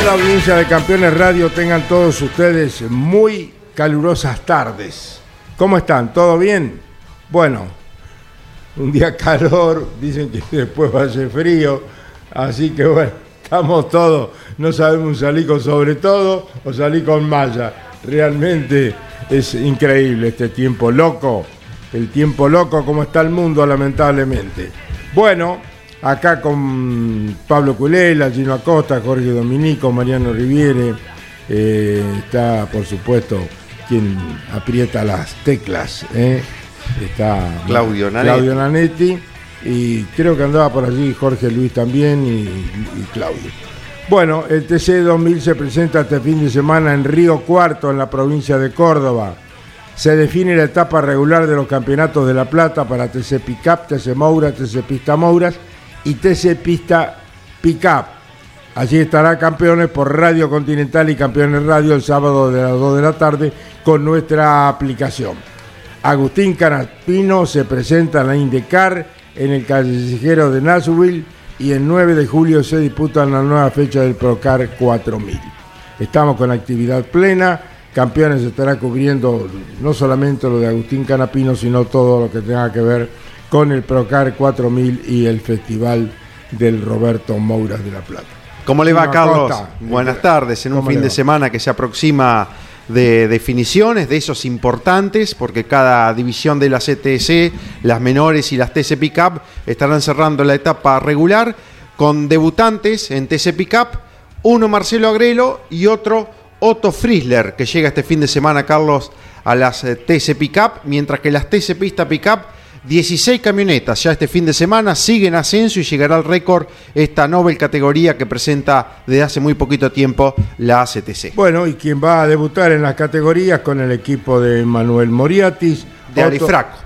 la audiencia de Campeones Radio tengan todos ustedes muy calurosas tardes. ¿Cómo están? ¿Todo bien? Bueno, un día calor, dicen que después va a ser frío, así que bueno, estamos todos, no sabemos salir con sobre todo o salir con malla. Realmente es increíble este tiempo loco, el tiempo loco como está el mundo lamentablemente. Bueno, acá con Pablo Culela, Gino Acosta, Jorge Dominico, Mariano Riviere, eh, está por supuesto quien aprieta las teclas, ¿eh? está Claudio Nanetti. Claudio Nanetti y creo que andaba por allí Jorge Luis también y, y Claudio. Bueno, el TC 2000 se presenta este fin de semana en Río Cuarto, en la provincia de Córdoba. Se define la etapa regular de los campeonatos de La Plata para TC Pickup, TC Moura, TC Pista Mouras y TC Pista Pickup. Allí estará Campeones por Radio Continental y Campeones Radio el sábado de las 2 de la tarde con nuestra aplicación. Agustín Canapino se presenta en la Indecar en el callejero de Nashville y el 9 de julio se disputa la nueva fecha del Procar 4000. Estamos con actividad plena. Campeones estará cubriendo no solamente lo de Agustín Canapino, sino todo lo que tenga que ver con el Procar 4000 y el Festival del Roberto Mouras de la Plata. ¿Cómo le va, Carlos? Buenas tardes. En un ¿Cómo fin de semana que se aproxima de definiciones, de esos importantes, porque cada división de la CTC, las menores y las TC Pickup, estarán cerrando la etapa regular con debutantes en TC Pickup, uno Marcelo Agrelo y otro Otto Friesler, que llega este fin de semana, Carlos, a las eh, TC Pickup, mientras que las TC Pista Pickup 16 camionetas ya este fin de semana, siguen ascenso y llegará al récord esta Nobel categoría que presenta desde hace muy poquito tiempo la ACTC. Bueno, y quien va a debutar en las categorías con el equipo de Manuel Moriatis. De Otto- Alifraco.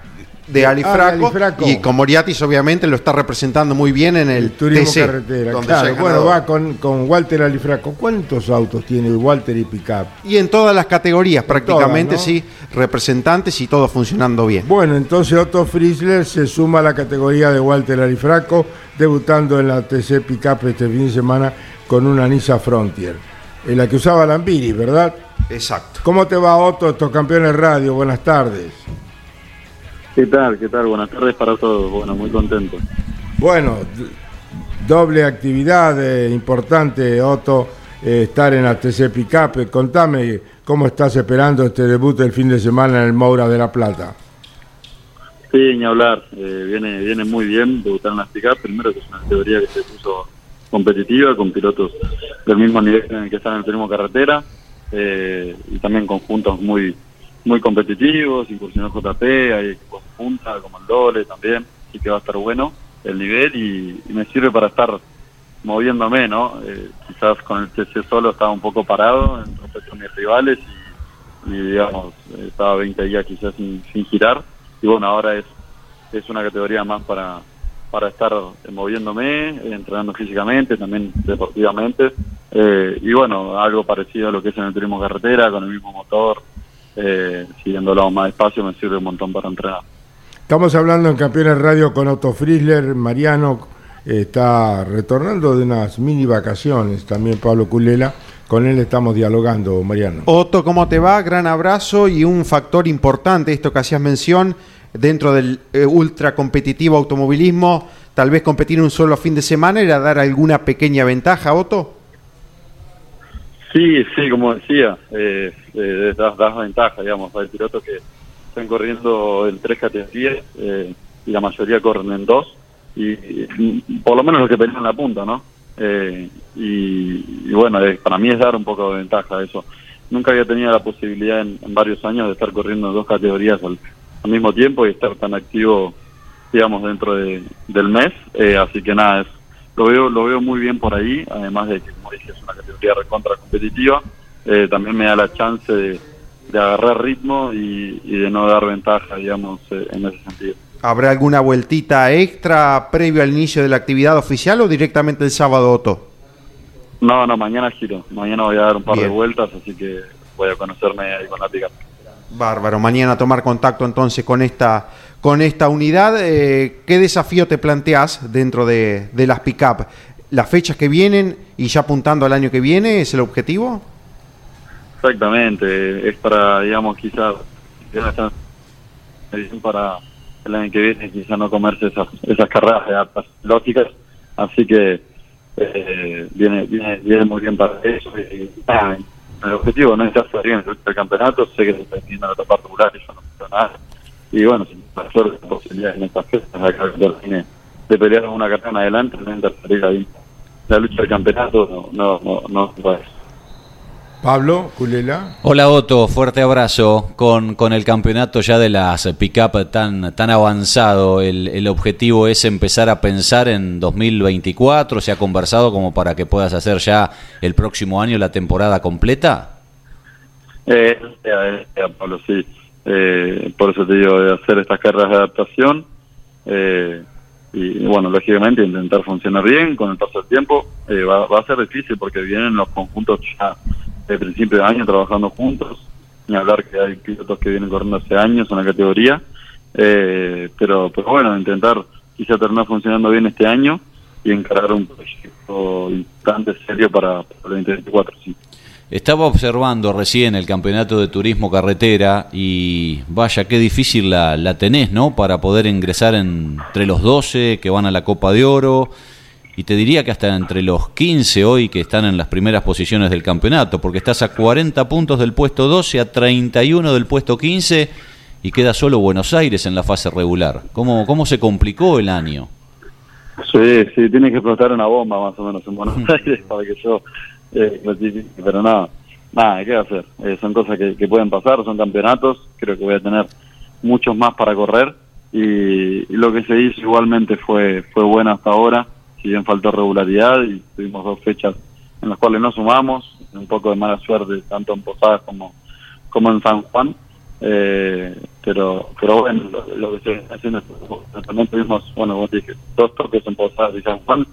De Ah, Alifraco, y con Moriatis obviamente lo está representando muy bien en el, El turismo TC, carretera, claro. Bueno, va con, con Walter Alifraco. ¿Cuántos autos tiene Walter y Pickup? Y en todas las categorías prácticamente todas, ¿no? sí, representantes y todo funcionando bien. Bueno, entonces Otto Friesler se suma a la categoría de Walter Alifraco, debutando en la TC Pickup este fin de semana con una Nissan Frontier, en la que usaba Lambiri, ¿verdad? Exacto. ¿Cómo te va Otto, estos campeones radio? Buenas tardes. ¿Qué tal? ¿Qué tal? Buenas tardes para todos. Bueno, muy contento. Bueno, doble actividad eh, importante, Otto, eh, estar en la TC Pickup. Eh, Contame cómo estás esperando este debut del fin de semana en el Moura de la Plata. Sí, ni hablar. Eh, viene viene muy bien debutar en las pick Primero que es una categoría que se puso competitiva con pilotos del mismo nivel en el que están en el turismo carretera eh, y también conjuntos muy muy competitivos, incursionó JP, hay equipos de punta como el Dole también, así que va a estar bueno el nivel y, me sirve para estar moviéndome, ¿no? Eh, quizás con el TC solo estaba un poco parado en respecto a mis rivales y, digamos, estaba 20 días quizás sin, girar y bueno, ahora es, es una categoría más para, para estar moviéndome, entrenando físicamente, también deportivamente eh, y bueno, algo parecido a lo que es en el turismo carretera, con el mismo motor, eh, siguiéndolo más despacio me sirve un montón para entrenar. Estamos hablando en Campeones Radio con Otto Friesler, Mariano eh, está retornando de unas mini vacaciones, también Pablo Culela, con él estamos dialogando, Mariano. Otto, ¿cómo te va? Gran abrazo y un factor importante, esto que hacías mención, dentro del eh, ultra competitivo automovilismo, tal vez competir un solo fin de semana era dar alguna pequeña ventaja, Otto. Sí, sí, como decía, eh, eh, das, das ventaja, digamos. Hay pilotos que están corriendo en tres categorías eh, y la mayoría corren en dos, y, por lo menos los que pelean la punta, ¿no? Eh, y, bueno, para mí es dar un poco de ventaja eso. Nunca había tenido la posibilidad en, varios años de estar corriendo en dos categorías al, al mismo tiempo y estar tan activo, digamos, dentro de, del mes. Así que nada, es, lo veo lo veo muy bien por ahí, además de que, como dije, es una categoría recontra competitiva. Eh, también me da la chance de, de agarrar ritmo y, y de no dar ventaja, digamos, eh, en ese sentido. ¿Habrá alguna vueltita extra previo al inicio de la actividad oficial o directamente el sábado, Otto? No, no, mañana giro. Mañana voy a dar un par Bien. de vueltas, así que voy a conocerme ahí con la pica. Bárbaro, mañana tomar contacto entonces con esta, con esta unidad. Eh, ¿Qué desafío te planteas dentro de, las pick-up? ¿Las fechas que vienen y ya apuntando al año que viene es el objetivo? Exactamente, es para, digamos, quizás para el año que viene, quizás no comerse esas, carreras de datas lógicas, así que eh, viene, viene, muy bien para eso. El objetivo no es estar bien en el campeonato, sé que se está la etapa regular yo no quiero nada. Y bueno, si la suerte la posibilidad en acá termine de pelear una carrera en adelante, no interferir ahí. La lucha del campeonato no, no, no, no ser. Pablo, Culela. Hola Otto, fuerte abrazo. Con, con el campeonato ya de las pick-up tan, tan avanzado, el, el objetivo es empezar a pensar en 2024. ¿Se ha conversado como para que puedas hacer ya el próximo año la temporada completa? Eh, eh, eh, Pablo, sí. Eh, por eso te digo, de hacer estas carreras de adaptación. eh, y bueno, lógicamente intentar funcionar bien con el paso del tiempo. Eh, va, va a ser difícil porque vienen los conjuntos ya de principio de año trabajando juntos. Ni hablar que hay pilotos que vienen corriendo hace años en la categoría. Eh, pero, pero bueno, intentar quizá terminar funcionando bien este año y encarar un proyecto importante, serio para, para el 2024. Sí. Estaba observando recién el campeonato de turismo carretera y vaya, qué difícil la, la tenés, ¿no? Para poder ingresar en- entre los 12 que van a la Copa de Oro y te diría que hasta entre los 15 hoy que están en las primeras posiciones del campeonato, porque estás a 40 puntos del puesto 12, a 31 del puesto 15 y queda solo Buenos Aires en la fase regular. ¿Cómo, cómo se complicó el año? Sí, sí, tiene que explotar una bomba más o menos en Buenos Aires para que yo pero nada, nada, ¿qué va a hacer? Eh, son cosas que, pueden pasar, son campeonatos, creo que voy a tener muchos más para correr y, lo que se hizo igualmente fue fue bueno hasta ahora, si bien faltó regularidad y tuvimos dos fechas en las cuales no sumamos, un poco de mala suerte tanto en Posadas como, como en San Juan, eh, pero pero bueno, lo, que se haciendo también tuvimos, bueno, vos dije, dos toques en Posadas y San Juan,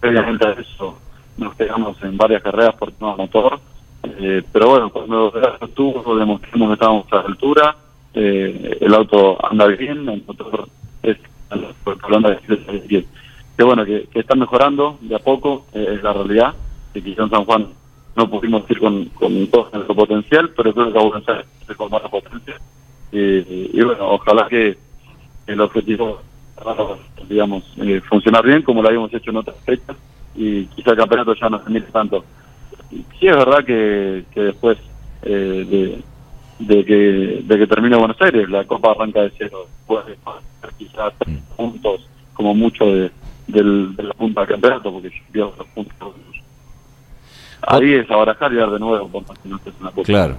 previamente a eso nos pegamos en varias carreras por tema motor, eh, pero bueno, cuando estuvo demostramos que estábamos a la altura, eh, el auto anda bien, el motor es hablando de que, que bueno, que, está mejorando de a poco, eh, es la realidad, que quizá en San Juan no pudimos ir con, con todo nuestro potencial, pero creo que vamos a hacer con más potencia. Y, y bueno, ojalá que el objetivo, digamos, eh, funcionar bien como lo habíamos hecho en otras fechas y quizá el campeonato ya no se mire tanto. Sí es verdad que, que después eh, de, de que de que termine Buenos Aires, la Copa arranca de cero, puede ser quizás tres puntos como mucho de, del, de la punta del campeonato, porque yo pierdo los puntos. Ahí es abarajar y dar de nuevo, por más que no estés en la Copa. Claro.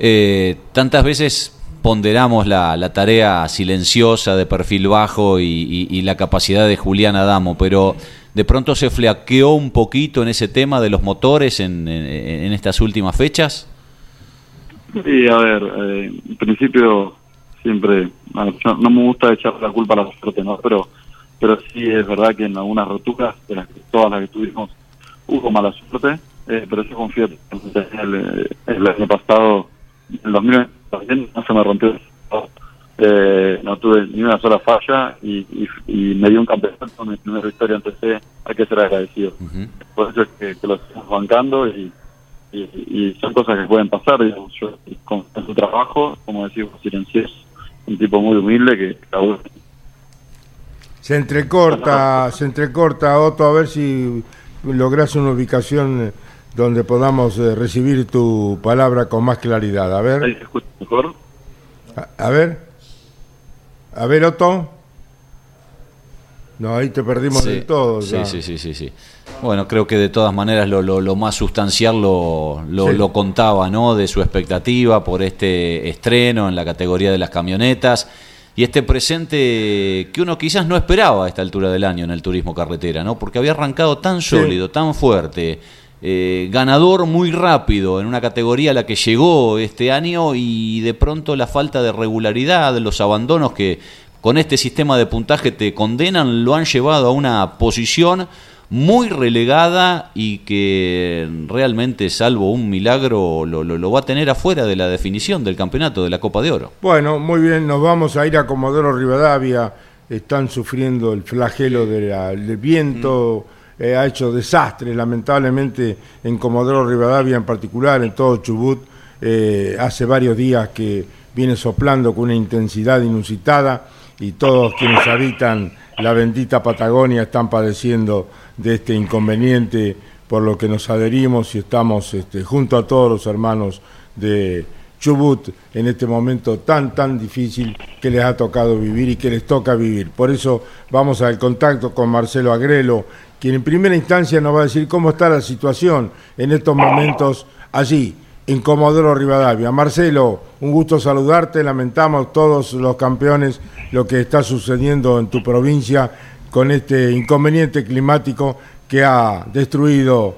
Eh, tantas veces ponderamos la, la tarea silenciosa de perfil bajo y, y- y la capacidad de Julián Adamo, pero de pronto se flaqueó un poquito en ese tema de los motores en, en- estas últimas fechas. Sí, a ver, eh, en principio siempre, no me gusta echar la culpa a la suerte, ¿no? Pero, pero sí es verdad que en algunas roturas, de las que, todas las que tuvimos, hubo mala suerte, eh, pero yo confío en el, el año pasado, en el 2020, también no se me rompió eh, no tuve ni una sola falla y, y, y me dio un campeonato, mi primera victoria en TC, hay que ser agradecido. Por eso es que, que lo estamos bancando y, y, son cosas que pueden pasar. Digamos, yo con, en su trabajo, como decimos, silencioso, un tipo muy humilde que. Se entrecorta, se entrecorta, Otto, a ver si logras una ubicación donde podamos eh, recibir tu palabra con más claridad. A ver. ¿Ahí se escucha mejor? A, a ver. A ver, Otto. No, ahí te perdimos Sí, del todo. Sí, sí, sí, sí, sí. Bueno, creo que de todas maneras lo, lo- lo más sustancial lo, lo, Sí. lo contaba, ¿no? De su expectativa por este estreno en la categoría de las camionetas y este presente que uno quizás no esperaba a esta altura del año en el turismo carretera, ¿no? Porque había arrancado tan sólido, tan fuerte, eh, ganador muy rápido en una categoría a la que llegó este año y de pronto la falta de regularidad, los abandonos que con este sistema de puntaje te condenan, lo han llevado a una posición muy relegada y que realmente, salvo un milagro, lo, lo- lo va a tener afuera de la definición del campeonato de la Copa de Oro. Bueno, muy bien, nos vamos a ir a Comodoro Rivadavia. Están sufriendo el flagelo de la- del viento, eh, ha hecho desastres, lamentablemente, en Comodoro Rivadavia en particular, en todo Chubut. eh, hace varios días que viene soplando con una intensidad inusitada y todos quienes habitan la bendita Patagonia están padeciendo de este inconveniente, por lo que nos adherimos y estamos este, junto a todos los hermanos de Chubut en este momento tan, tan difícil que les ha tocado vivir y que les toca vivir. Por eso vamos al contacto con Marcelo Agrelo, quien en primera instancia nos va a decir cómo está la situación en estos momentos allí, en Comodoro Rivadavia. Marcelo, un gusto saludarte, lamentamos todos los campeones lo que está sucediendo en tu provincia con este inconveniente climático que ha destruido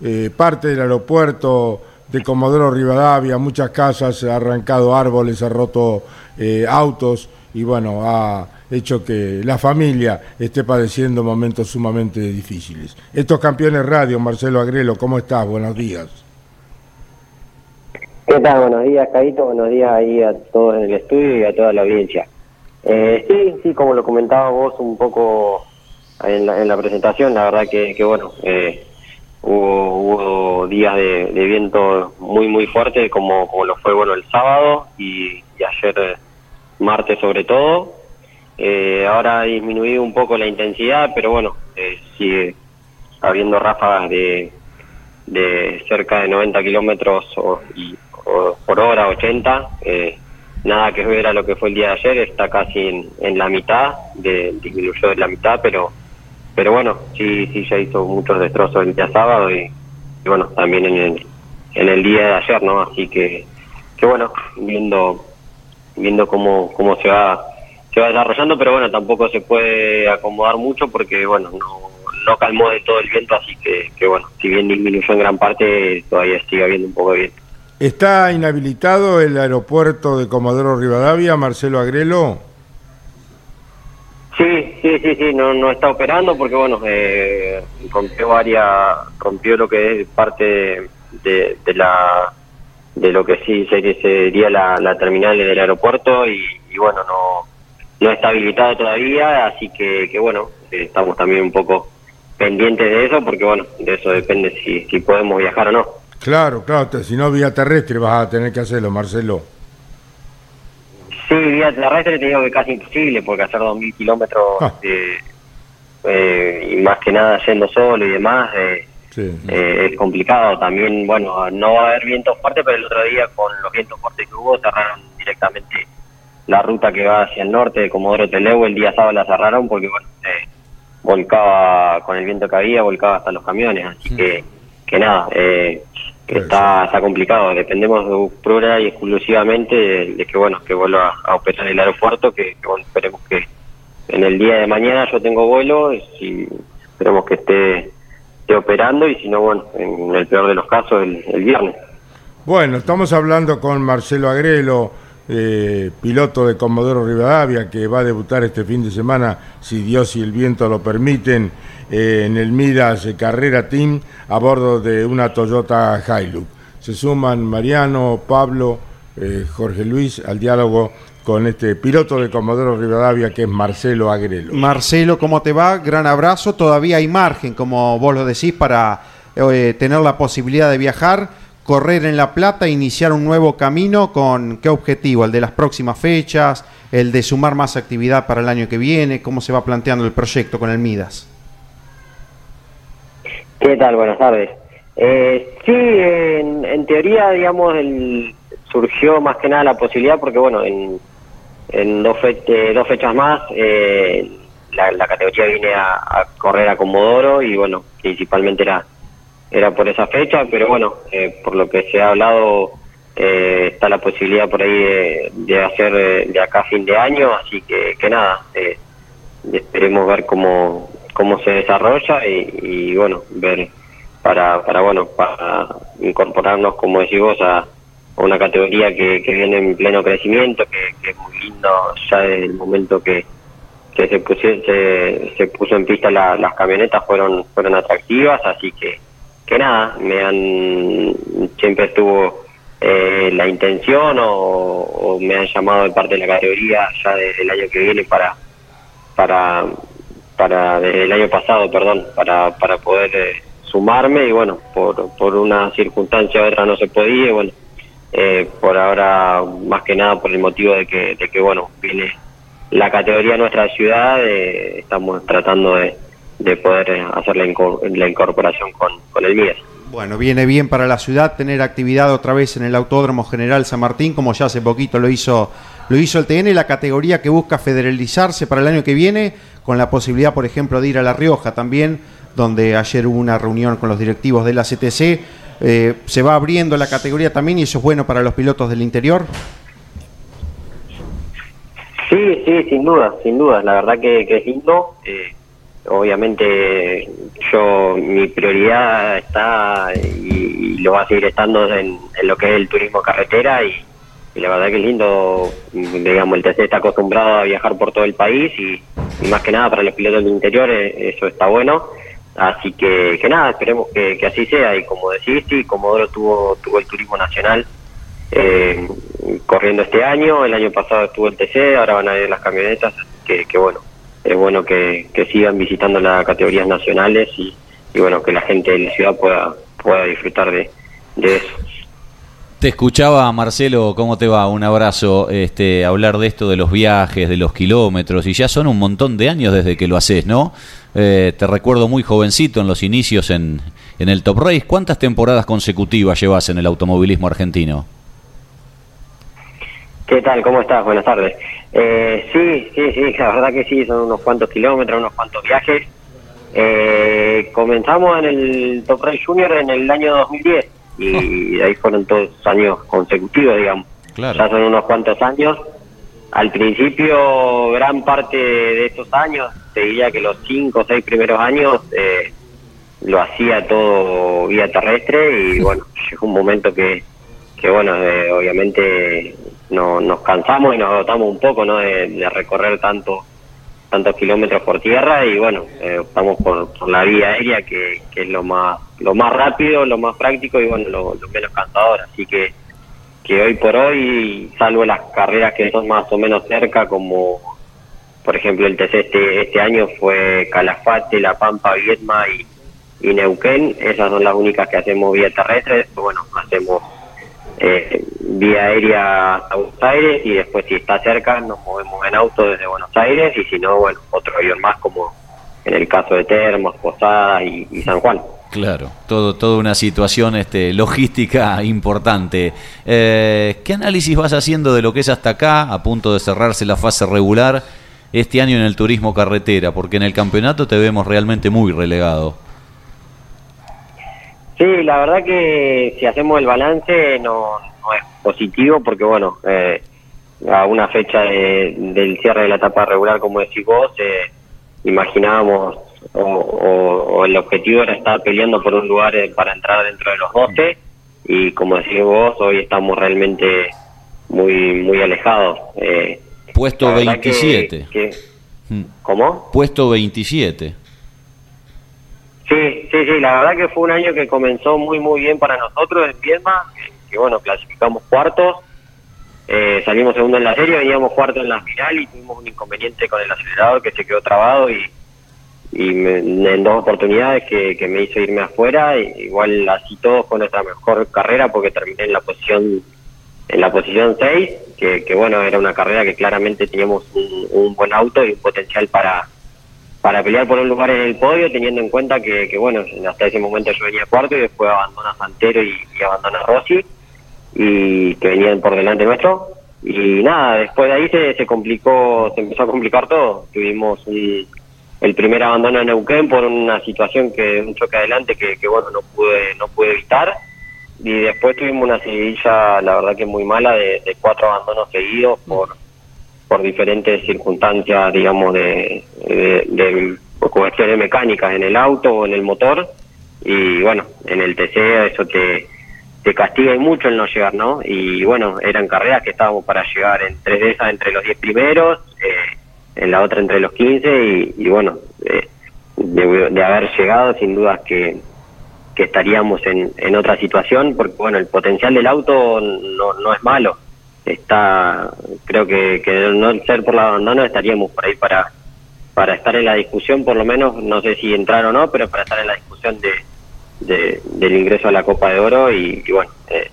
eh, parte del aeropuerto de Comodoro Rivadavia, muchas casas, ha arrancado árboles, ha roto eh, autos y bueno, ha hecho que la familia esté padeciendo momentos sumamente difíciles. Estos campeones radio, Marcelo Agrelo, ¿cómo estás? Buenos días. ¿Qué tal? Buenos días, Caito. Buenos días ahí a todos en el estudio y a toda la audiencia. Eh, sí, sí, como lo comentaba vos un poco en la, en la presentación, la verdad que, que bueno, eh, hubo, hubo días de, viento muy, muy fuerte, como, como lo fue bueno el sábado y, y ayer eh, martes sobre todo. Eh, ahora ha disminuido un poco la intensidad, pero bueno, eh, sigue habiendo ráfagas de, de cerca de 90 kilómetros o- o por hora, 80. eh, nada que ver a lo que fue el día de ayer, está casi en, en la mitad, de, disminuyó de la mitad, pero pero bueno, sí sí ya hizo muchos destrozos el día sábado y, y bueno, también en el, en el día de ayer, ¿no? Así que, que bueno, viendo viendo cómo, cómo se va se va desarrollando, pero bueno, tampoco se puede acomodar mucho porque bueno, no, no calmó de todo el viento, así que, que bueno, si bien disminuyó en gran parte, todavía sigue habiendo un poco de viento. ¿Está inhabilitado el aeropuerto de Comodoro Rivadavia, Marcelo Agrelo? Sí, sí, sí, sí, no, no está operando porque, bueno, eh, rompió varias, rompió lo que es parte de, de la, de lo que sí sería, sería la, la terminal del aeropuerto y, y, bueno, no, no está habilitado todavía, así que, que bueno, eh, estamos también un poco pendientes de eso porque, bueno, de eso depende si, si podemos viajar o no. Claro, claro, si no vía terrestre vas a tener que hacerlo, Marcelo. Sí, vía terrestre te digo que casi imposible, porque hacer 2.000 kilómetros Ah. eh, eh, y más que nada yendo solo y demás eh, Sí. eh, es complicado. También, bueno, no va a haber vientos fuertes, pero el otro día con los vientos fuertes que hubo cerraron directamente la ruta que va hacia el norte de Comodoro Teleu. El día sábado la cerraron porque, bueno, eh, volcaba con el viento que había, volcaba hasta los camiones. Así que, que nada, eh, Pues está, está complicado. Dependemos de pura y exclusivamente de, de que, bueno, que vuelva a operar el aeropuerto, que, que, bueno, esperemos que en el día de mañana yo tengo vuelo, y esperemos que esté, esté operando y si no, bueno, en el peor de los casos, el, el viernes. Bueno, estamos hablando con Marcelo Agrelo, eh, piloto de Comodoro Rivadavia, que va a debutar este fin de semana, si Dios y el viento lo permiten, eh, en el Midas Carrera Team a bordo de una Toyota Hilux. Se suman Mariano, Pablo, eh, Jorge Luis al diálogo con este piloto de Comodoro Rivadavia que es Marcelo Agrelo. Marcelo, ¿cómo te va? Gran abrazo. Todavía hay margen, como vos lo decís, para tener la posibilidad de viajar, correr en La Plata, iniciar un nuevo camino. ¿Con qué objetivo? ¿El de las próximas fechas? ¿El de sumar más actividad para el año que viene? ¿Cómo se va planteando el proyecto con el Midas? ¿Qué tal? Buenas tardes. Eh, sí, en, teoría, digamos, el, surgió más que nada la posibilidad porque, bueno, en, en dos, eh, dos fechas más eh, la, la categoría viene a, a correr a Comodoro y, bueno, principalmente era era por esa fecha, pero bueno, eh, por lo que se ha hablado, eh, está la posibilidad por ahí de, hacer eh, de acá fin de año, así que, que nada, eh, esperemos ver cómo, cómo se desarrolla y, y, bueno, ver para, para bueno, para incorporarnos, como decís vos, a, una categoría que, que viene en pleno crecimiento, que, que es muy lindo ya desde el momento que, que se, pusie- se, se puso en pista la- las camionetas fueron fueron atractivas, así que que nada, me han siempre estuvo eh, la intención o, me han llamado de parte de la categoría ya desde el año que viene para para para desde el año pasado, perdón, para para poder eh, sumarme y bueno, por por una circunstancia u otra no se podía y bueno, eh, por ahora más que nada por el motivo de que de que bueno, viene la categoría nuestra ciudad, eh, estamos tratando de, de poder eh, hacer la, incor- la incorporación con, con el MIES. Bueno, viene bien para la ciudad tener actividad otra vez en el Autódromo General San Martín, como ya hace poquito lo hizo, lo hizo el TN, la categoría que busca federalizarse para el año que viene, con la posibilidad, por ejemplo, de ir a La Rioja también, donde ayer hubo una reunión con los directivos de la CTC. Eh, se va abriendo la categoría también y eso es bueno para los pilotos del interior. Sí, sí, sin duda, sin duda. La verdad que, que es lindo. Eh, obviamente yo, mi prioridad está y, lo va a seguir estando en, lo que es el turismo carretera y, la verdad que es lindo, digamos, el TC está acostumbrado a viajar por todo el país y, más que nada para los pilotos del interior eh, eso está bueno. Así que, nada, esperemos que, que así sea y como decís, sí, Comodoro tuvo, tuvo el turismo nacional eh, corriendo este año, el año pasado estuvo el TC, ahora van a ir las camionetas, que, que bueno, es bueno que, que sigan visitando las categorías nacionales y, y bueno, que la gente de la ciudad pueda, pueda disfrutar de, de eso. Te escuchaba, Marcelo, ¿cómo te va? Un abrazo. Este, hablar de esto de los viajes, de los kilómetros, y ya son un montón de años desde que lo haces, ¿no? Eh, te recuerdo muy jovencito en los inicios en, en el Top Race. ¿Cuántas temporadas consecutivas llevas en el automovilismo argentino? ¿Qué tal? ¿Cómo estás? Buenas tardes. Eh, sí, sí, sí, la verdad que sí, son unos cuantos kilómetros, unos cuantos viajes. Eh, comenzamos en el Top Race Junior en el año 2010 y de ahí fueron todos años consecutivos, digamos. Claro. Ya son unos cuantos años. Al principio, gran parte de estos años, te diría que los cinco o seis primeros años, eh, lo hacía todo vía terrestre y bueno, llegó un momento que, que bueno, eh, obviamente no, nos cansamos y nos agotamos un poco, ¿no? De, recorrer tanto tantos kilómetros por tierra y bueno, eh, optamos por, la vía aérea que, que es lo más lo más rápido, lo más práctico y bueno, lo, lo menos cansador, así que que hoy por hoy, salvo las carreras que son más o menos cerca, como por ejemplo el TC este, este año fue Calafate, La Pampa, Viedma y, y Neuquén, esas son las únicas que hacemos vía terrestre, bueno, hacemos eh, vía aérea a Buenos Aires y después si está cerca nos movemos en auto desde Buenos Aires y si no, bueno, otro avión más como en el caso de Termos, Posadas y, y San Juan. Claro, todo, toda una situación este, logística importante. Eh, ¿Qué análisis vas haciendo de lo que es hasta acá, a punto de cerrarse la fase regular, este año en el turismo carretera? Porque en el campeonato te vemos realmente muy relegado. Sí, la verdad que si hacemos el balance no, no es positivo porque bueno, eh, a una fecha de- del cierre de la etapa regular, como decís vos, eh, imaginábamos o, o- o el objetivo era estar peleando por un lugar eh, para entrar dentro de los 12 y como decís vos, hoy estamos realmente muy muy alejados. Eh, Puesto la verdad que- 27. que- Mm. ¿Cómo? Puesto 27. Sí, sí, sí, la verdad que fue un año que comenzó muy, muy bien para nosotros en Viedma, que, bueno, clasificamos cuartos, eh, salimos segundo en la serie, veníamos cuarto en la final y tuvimos un inconveniente con el acelerador que se quedó trabado y, me- en dos oportunidades que, me hizo irme afuera, igual así todo fue nuestra mejor carrera porque terminé en la posición en la posición 6, que, que bueno, era una carrera que claramente teníamos un buen auto y un potencial para para pelear por un lugar en el podio, teniendo en cuenta que, que, bueno, hasta ese momento yo venía cuarto y después abandona Santero y, y abandona Rossi, y que venían por delante nuestro. Y nada, después de ahí se, se complicó, se empezó a complicar todo. Tuvimos un, el primer abandono en Neuquén por una situación que, un choque adelante que, que bueno, no pude, no pude evitar. Y después tuvimos una seguidilla, la verdad que muy mala, de, de cuatro abandonos seguidos por por diferentes circunstancias, digamos, de, de, cuestiones mecánicas en el auto o en el motor. Y bueno, en el TC eso te, castiga y mucho el no llegar, ¿no? Y bueno, eran carreras que estábamos para llegar en tres de esas entre los 10 primeros, eh, en la otra entre los 15 y, bueno, eh, de, de, haber llegado sin dudas que, que estaríamos en, en otra situación, porque bueno, el potencial del auto no, no es malo está creo que, que no ser por la abandono estaríamos por ahí para para estar en la discusión por lo menos no sé si entrar o no pero para estar en la discusión de, de del ingreso a la Copa de Oro y, bueno eh,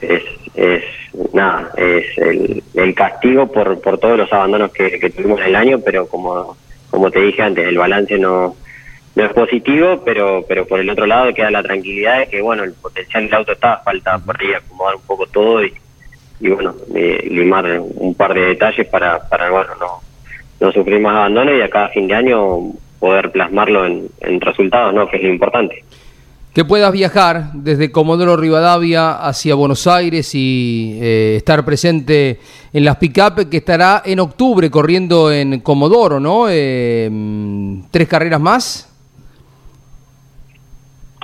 es, es nada es el, el, castigo por por todos los abandonos que, tuvimos el año pero como como te dije antes el balance no no es positivo, pero pero por el otro lado queda la tranquilidad de que, bueno, el potencial del auto está, falta por ahí acomodar un poco todo y, y bueno, eh, limar un par de detalles para, para bueno, no, no sufrir más abandono y a cada fin de año poder plasmarlo en, resultados, ¿no? que es lo importante. Que puedas viajar desde Comodoro Rivadavia hacia Buenos Aires y eh, estar presente en las pick-up que estará en octubre corriendo en Comodoro, ¿no? Eh, ¿Tres carreras más?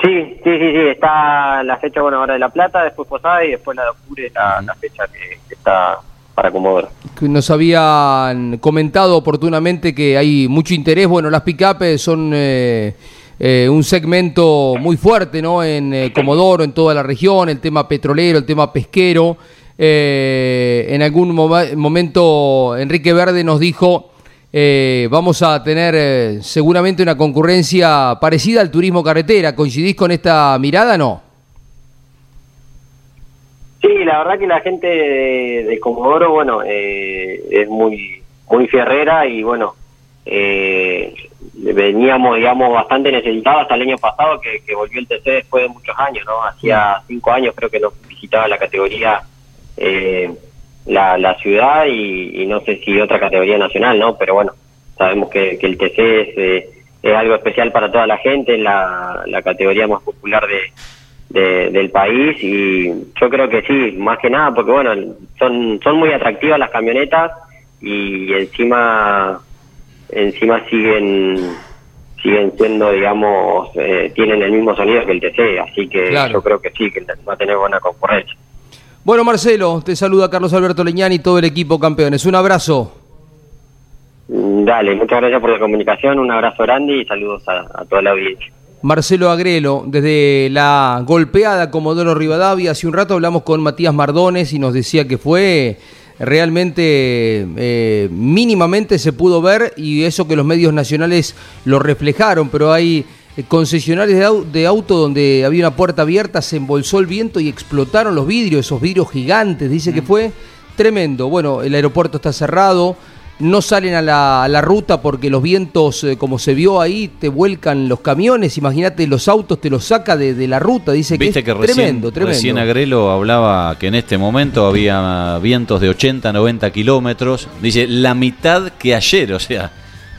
Sí, sí, sí, sí, está la fecha, bueno, ahora de La Plata, después Posada y después la de octubre, la, la fecha que, que, está para Comodoro. Nos habían comentado oportunamente que hay mucho interés, bueno, las pick-up son eh, eh, un segmento muy fuerte, ¿no? En eh, Comodoro, en toda la región, el tema petrolero, el tema pesquero. en algún mom momento Enrique Verde nos dijo eh, vamos a tener eh, seguramente una concurrencia parecida al turismo carretera. ¿Coincidís con esta mirada no? Sí, la verdad que la gente de, de Comodoro, bueno, eh, es muy muy fierrera y bueno, eh, veníamos, digamos, bastante necesitados hasta el año pasado que, que, volvió el TC después de muchos años, ¿no? Hacía cinco años creo que nos visitaba la categoría eh, la, la ciudad y, y, no sé si otra categoría nacional, ¿no? Pero bueno, sabemos que, que el TC es, eh, es, algo especial para toda la gente, es la, la categoría más popular de, de, del país y yo creo que sí, más que nada, porque bueno, son, son muy atractivas las camionetas y encima, encima siguen siguen siendo, digamos, eh, tienen el mismo sonido que el TC, así que claro. yo creo que sí, que va a tener buena concurrencia. Bueno, Marcelo, te saluda Carlos Alberto Leñani y todo el equipo campeones. Un abrazo. Dale, muchas gracias por la comunicación, un abrazo grande y saludos a, a toda la audiencia. Marcelo Agrelo, desde la golpeada Comodoro Rivadavia, hace un rato hablamos con Matías Mardones y nos decía que fue realmente eh, mínimamente se pudo ver y eso que los medios nacionales lo reflejaron, pero hay concesionarios de, au de, auto donde había una puerta abierta, se embolsó el viento y explotaron los vidrios, esos vidrios gigantes, dice mm. que fue tremendo. Bueno, el aeropuerto está cerrado, no salen a la, a la ruta porque los vientos, eh, como se vio ahí, te vuelcan los camiones, imagínate los autos, te los saca de, de la ruta, dice ¿Viste que, es recién, tremendo, tremendo. Recién Agrelo hablaba que en este momento había vientos de 80, 90 kilómetros, dice la mitad que ayer, o sea,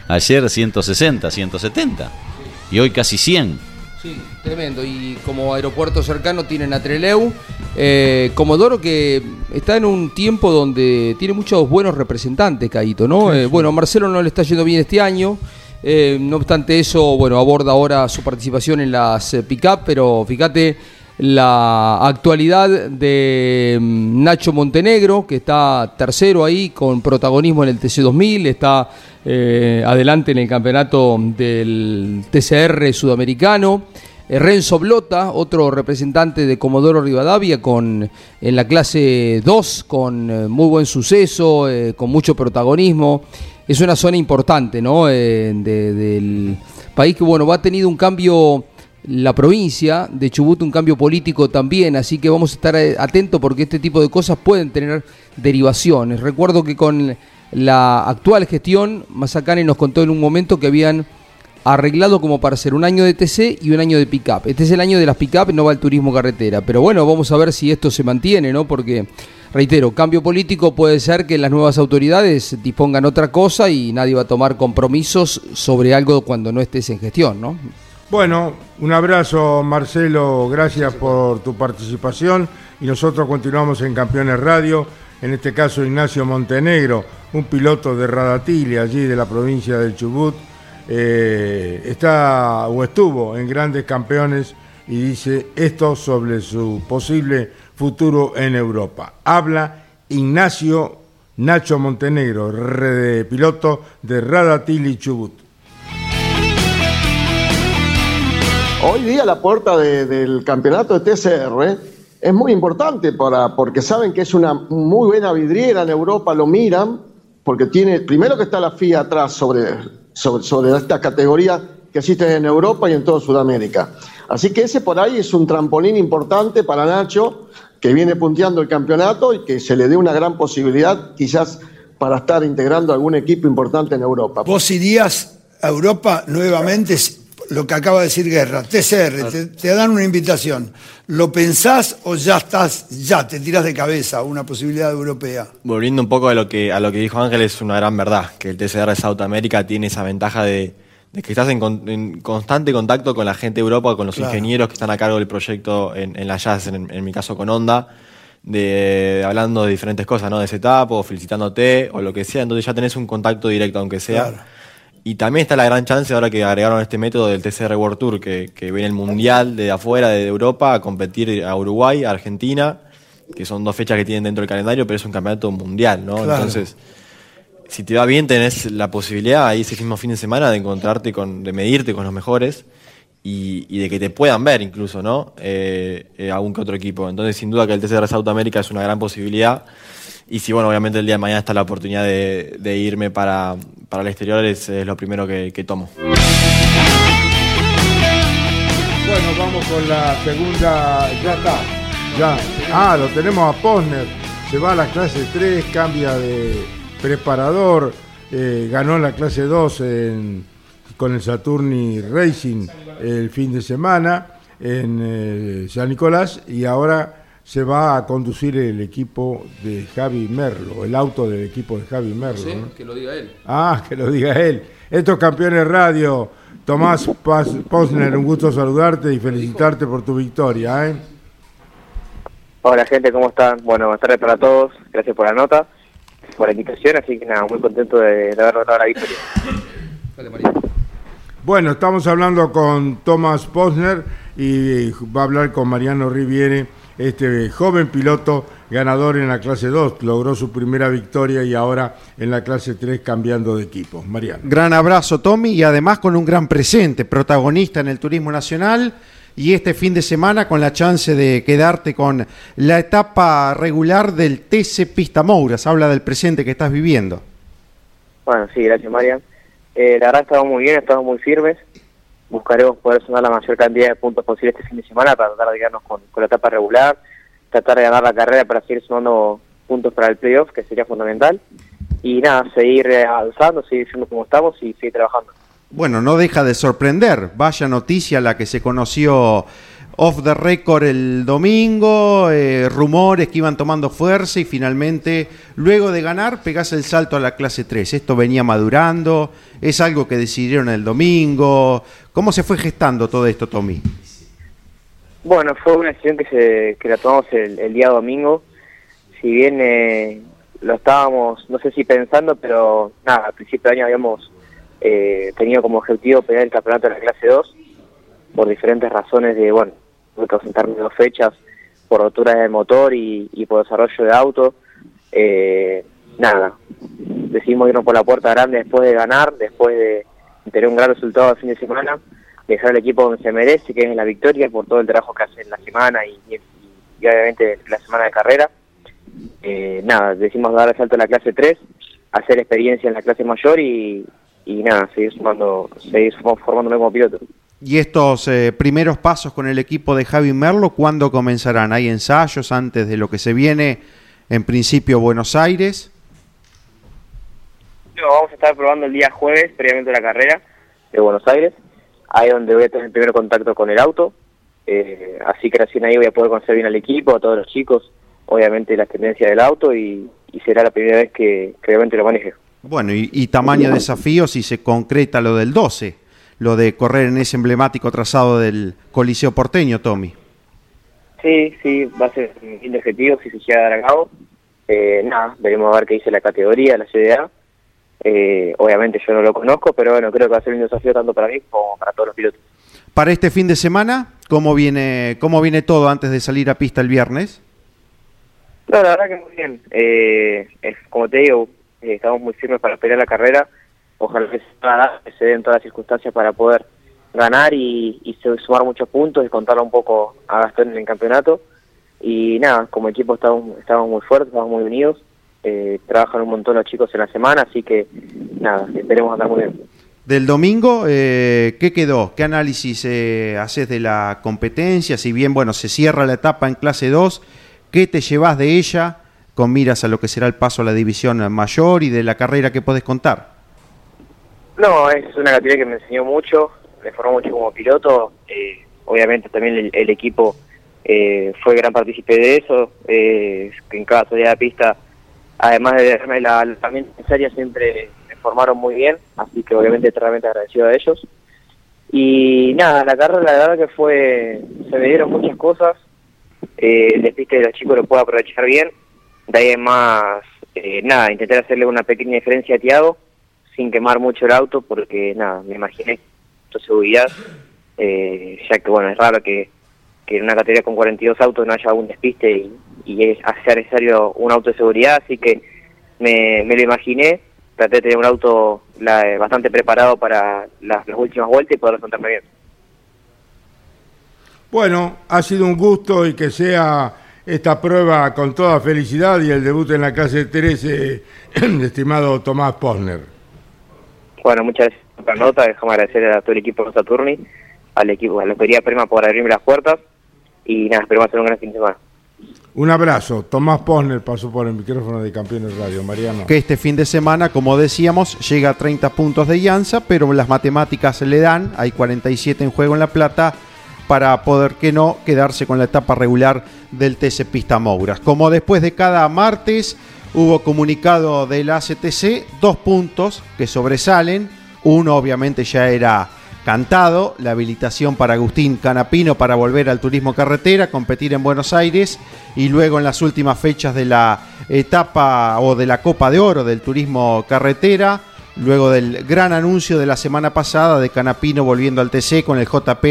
ayer 160, 170 y hoy casi 100. Sí, tremendo. Y como aeropuerto cercano tienen a Treleu, eh, Comodoro que está en un tiempo donde tiene muchos buenos representantes, Caito, ¿no? Sí, eh, bueno, Marcelo no le está yendo bien este año. Eh, no obstante eso, bueno, aborda ahora su participación en las eh, pick-up, pero fíjate la actualidad de mm, Nacho Montenegro, que está tercero ahí con protagonismo en el TC2000, está eh, adelante en el campeonato del TCR sudamericano. Eh, Renzo Blota, otro representante de Comodoro Rivadavia, con, en la clase 2, con eh, muy buen suceso, con mucho protagonismo. Es una zona importante ¿no? de, del país que bueno, ha tenido un cambio la provincia de Chubut un cambio político también, así que vamos a estar atentos porque este tipo de cosas pueden tener derivaciones. Recuerdo que con la actual gestión, Mazacane nos contó en un momento que habían arreglado como para ser un año de TC y un año de pick-up. Este es el año de las pick-up, no va el turismo carretera. Pero bueno, vamos a ver si esto se mantiene, ¿no? Porque, reitero, cambio político puede ser que las nuevas autoridades dispongan otra cosa y nadie va a tomar compromisos sobre algo cuando no estés en gestión, ¿no? Bueno, un abrazo Marcelo, gracias por tu participación y nosotros continuamos en Campeones Radio, en este caso Ignacio Montenegro, un piloto de Radatili allí de la provincia del Chubut, eh, está o estuvo en grandes campeones y dice esto sobre su posible futuro en Europa. Habla Ignacio Nacho Montenegro, piloto de Radatili Chubut. Hoy día la puerta del campeonato de TCR es muy importante para, porque saben que es una muy buena vidriera en Europa, lo miran, porque tiene, primero que está la FIA atrás sobre, sobre, sobre esta categoría que existe en Europa y en toda Sudamérica. Así que ese por ahí es un trampolín importante para Nacho, que viene punteando el campeonato y que se le dé una gran posibilidad quizás para estar integrando algún equipo importante en Europa. ¿Vos irías a Europa nuevamente lo que acaba de decir Guerra, TCR, te, dan una invitación. ¿Lo pensás o ya estás, ya te tiras de cabeza una posibilidad europea? Volviendo un poco a lo que, a lo que dijo Ángel, es una gran verdad, que el TCR de South America tiene esa ventaja de, que estás en, constante contacto con la gente de Europa, con los ingenieros que están a cargo del proyecto en, la Jazz, en, mi caso con Honda, de, hablando de diferentes cosas, ¿no? De setup o felicitándote o lo que sea, entonces ya tenés un contacto directo, aunque sea. Y también está la gran chance ahora que agregaron este método del TCR World Tour, que, viene el Mundial de afuera, de Europa, a competir a Uruguay, a Argentina, que son dos fechas que tienen dentro del calendario, pero es un campeonato mundial, ¿no? Entonces, si te va bien, tenés la posibilidad ahí ese mismo fin de semana de encontrarte con, de medirte con los mejores y, de que te puedan ver incluso, ¿no? Eh, eh, algún que otro equipo. Entonces, sin duda que el TCR South America es una gran posibilidad. Y si, bueno, obviamente el día de mañana está la oportunidad de, irme para, para, el exterior, es, lo primero que, tomo. Bueno, vamos con la segunda. Ya está. Ya. Ah, lo tenemos a Posner. Se va a la clase 3, cambia de preparador. Eh, ganó la clase 2 con el Saturni Racing el fin de semana en eh, San Nicolás y ahora se va a conducir el equipo de Javi Merlo, el auto del equipo de Javi Merlo. Sí, que lo diga él. Ah, que lo diga él. Estos campeones radio, Tomás Posner, un gusto saludarte y felicitarte por tu victoria. ¿eh? Hola gente, ¿cómo están? Bueno, buenas tardes para todos, gracias por la nota, por la invitación, así que nada, muy contento de, haber logrado la victoria. Bueno, estamos hablando con Tomás Posner y va a hablar con Mariano Riviere este joven piloto ganador en la clase 2, logró su primera victoria y ahora en la clase 3 cambiando de equipo. Mariano. Gran abrazo, Tommy, y además con un gran presente, protagonista en el turismo nacional y este fin de semana con la chance de quedarte con la etapa regular del TC Pista Mouras. Habla del presente que estás viviendo. Bueno, sí, gracias, Marian. Eh, la verdad, estamos muy bien, estamos muy firmes buscaremos poder sumar la mayor cantidad de puntos posible este fin de semana para tratar de quedarnos con, la etapa regular, tratar de ganar la carrera para seguir sumando puntos para el playoff, que sería fundamental. Y nada, seguir avanzando, seguir siendo como estamos y seguir trabajando. Bueno, no deja de sorprender. Vaya noticia la que se conoció off the record el domingo, eh, rumores que iban tomando fuerza y finalmente, luego de ganar, pegás el salto a la clase 3. Esto venía madurando, es algo que decidieron el domingo. ¿Cómo se fue gestando todo esto, Tommy? Bueno, fue una decisión que, se, que la tomamos el, día domingo. Si bien eh, lo estábamos, no sé si pensando, pero nada, al principio de año habíamos eh, tenido como objetivo pelear el campeonato de la clase 2 por diferentes razones de, bueno, tuve que ausentarme dos fechas por rotura de motor y, por desarrollo de auto. Eh, nada, decidimos irnos por la puerta grande después de ganar, después de tener un gran resultado el fin de semana, dejar el equipo donde se merece, que es la victoria, por todo el trabajo que hace en la semana y, obviamente la semana de carrera. Eh, nada, decidimos dar el salto a la clase 3, hacer experiencia en la clase mayor y, y nada, seguir sumando, seguir formándome como piloto. ¿Y estos eh, primeros pasos con el equipo de Javi Merlo, cuándo comenzarán? ¿Hay ensayos antes de lo que se viene en principio Buenos Aires? Vamos a estar probando el día jueves, previamente la carrera. de Buenos Aires. Ahí es donde voy a tener el primer contacto con el auto. Eh, así que recién ahí voy a poder conocer bien al equipo, a todos los chicos, obviamente la tendencia del auto y, y será la primera vez que, que realmente lo maneje. Bueno, y, y tamaño de desafío si se concreta lo del 12, lo de correr en ese emblemático trazado del Coliseo porteño, Tommy. Sí, sí, va a ser un objetivo si se llega a dar a cabo. Eh, nada, veremos a ver qué dice la categoría, la CDA. Eh, obviamente yo no lo conozco, pero bueno, creo que va a ser un desafío tanto para mí como para todos los pilotos. Para este fin de semana, ¿cómo viene, cómo viene todo antes de salir a pista el viernes? No, la verdad que muy bien. Eh, es, como te digo, eh, estamos muy firmes para pelear la carrera. Ojalá que se, que se den todas las circunstancias para poder ganar y, sumar muchos puntos y contarlo un poco a Gastón en el campeonato. Y nada, como equipo estamos, estamos muy fuertes, estamos muy unidos. Eh, trabajan un montón los chicos en la semana, así que nada, esperemos andar muy bien. Del domingo, eh, ¿qué quedó? ¿Qué análisis eh, haces de la competencia? Si bien, bueno, se cierra la etapa en clase 2, ¿qué te llevas de ella con miras a lo que será el paso a la división mayor y de la carrera que podés contar? No, es una categoría que me enseñó mucho, me formó mucho como piloto. eh, obviamente también el, el equipo eh, fue gran partícipe de eso. eh, en cada salida de pista, además de darme la, la necesaria, siempre me formaron muy bien. Así que obviamente realmente agradecido a ellos. Y nada, la carrera la verdad que fue, se me dieron muchas cosas. Eh, el despiste de los chicos lo puedo aprovechar bien. De ahí en más, eh, nada, intentar hacerle una pequeña diferencia a Tiago sin quemar mucho el auto porque nada, me imaginé tu seguridad, eh, ya que bueno, es raro que, que en una categoría con 42 autos no haya algún despiste y, y es, sea necesario un auto de seguridad, así que me, me lo imaginé, traté de tener un auto la- bastante preparado para las, las últimas vueltas y poder afrontarme bien. Bueno, ha sido un gusto y que sea esta prueba con toda felicidad y el debut en la clase 13, estimado Tomás Posner. Bueno, muchas gracias por la nota, agradecer a todo el equipo de Saturni, al equipo, a la Lotería Prima por abrirme las puertas y nada, esperemos hacer un gran fin de semana. Un abrazo. Tomás Posner pasó por el micrófono de Campeones Radio. Mariano. Que este fin de semana, como decíamos, llega a 30 puntos de llanza, pero las matemáticas le dan, hay 47 en juego en La Plata, para poder que no quedarse con la etapa regular del TC Pista Mouras. Como después de cada martes hubo comunicado de la ACTC, dos puntos que sobresalen. Uno obviamente ya era cantado, la habilitación para Agustín Canapino para volver al turismo carretera, competir en Buenos Aires y luego en las últimas fechas de la etapa o de la Copa de Oro del turismo carretera, luego del gran anuncio de la semana pasada de Canapino volviendo al TC con el JP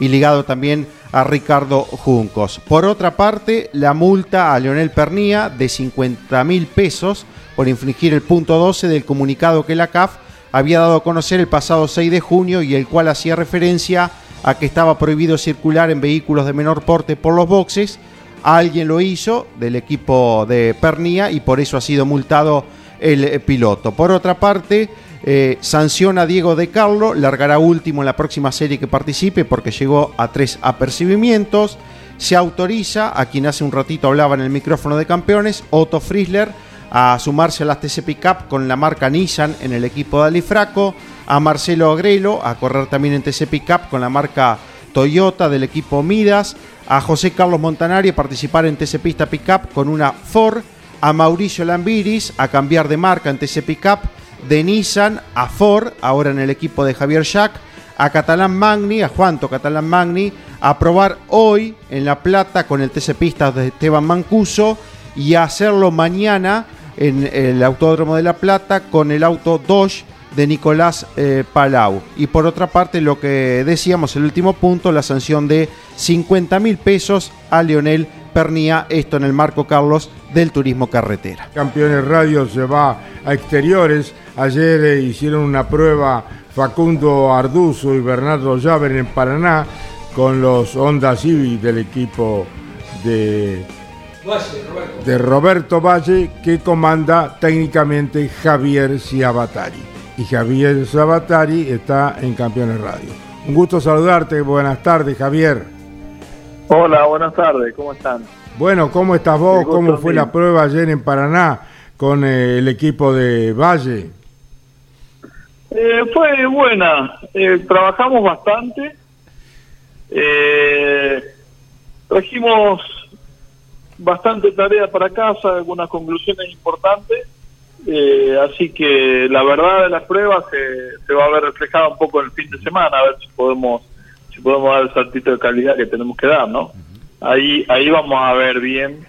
y ligado también a Ricardo Juncos. Por otra parte, la multa a Leonel Pernía de 50 mil pesos por infringir el punto 12 del comunicado que la CAF había dado a conocer el pasado 6 de junio y el cual hacía referencia a que estaba prohibido circular en vehículos de menor porte por los boxes. Alguien lo hizo del equipo de Pernía y por eso ha sido multado el eh, piloto. Por otra parte, eh, sanciona a Diego de Carlo, largará último en la próxima serie que participe porque llegó a tres apercibimientos. Se autoriza a quien hace un ratito hablaba en el micrófono de campeones, Otto Friesler, a sumarse a las TC Pickup con la marca Nissan en el equipo de Alifraco, a Marcelo Agrelo a correr también en TC Pickup con la marca Toyota del equipo Midas, a José Carlos Montanari a participar en TC Pista Pickup con una Ford, a Mauricio Lambiris a cambiar de marca en TC Pickup, de Nissan a Ford, ahora en el equipo de Javier Jack, a Catalán Magni, a Juanto Catalán Magni, a probar hoy en La Plata con el TC Pistas de Esteban Mancuso y a hacerlo mañana en el Autódromo de La Plata con el auto Dodge de Nicolás eh, Palau. Y por otra parte, lo que decíamos, el último punto, la sanción de 50 mil pesos a Leonel Pernía, esto en el marco, Carlos, del turismo carretera. Campeones Radio se va a exteriores. Ayer eh, hicieron una prueba Facundo Arduzo y Bernardo Llaver en Paraná con los Honda Civic del equipo de, de Roberto Valle que comanda técnicamente Javier Ciabatari. Y Javier Ciabatari está en Campeones Radio. Un gusto saludarte, buenas tardes Javier. Hola, buenas tardes, ¿cómo están? Bueno, ¿cómo estás vos? ¿Cómo fue la prueba ayer en Paraná con eh, el equipo de Valle? Eh, fue buena, eh, trabajamos bastante, eh, trajimos bastante tarea para casa, algunas conclusiones importantes, eh, así que la verdad de las pruebas se, se va a ver reflejada un poco en el fin de semana, a ver si podemos si podemos dar el saltito de calidad que tenemos que dar, ¿no? Ahí ahí vamos a ver bien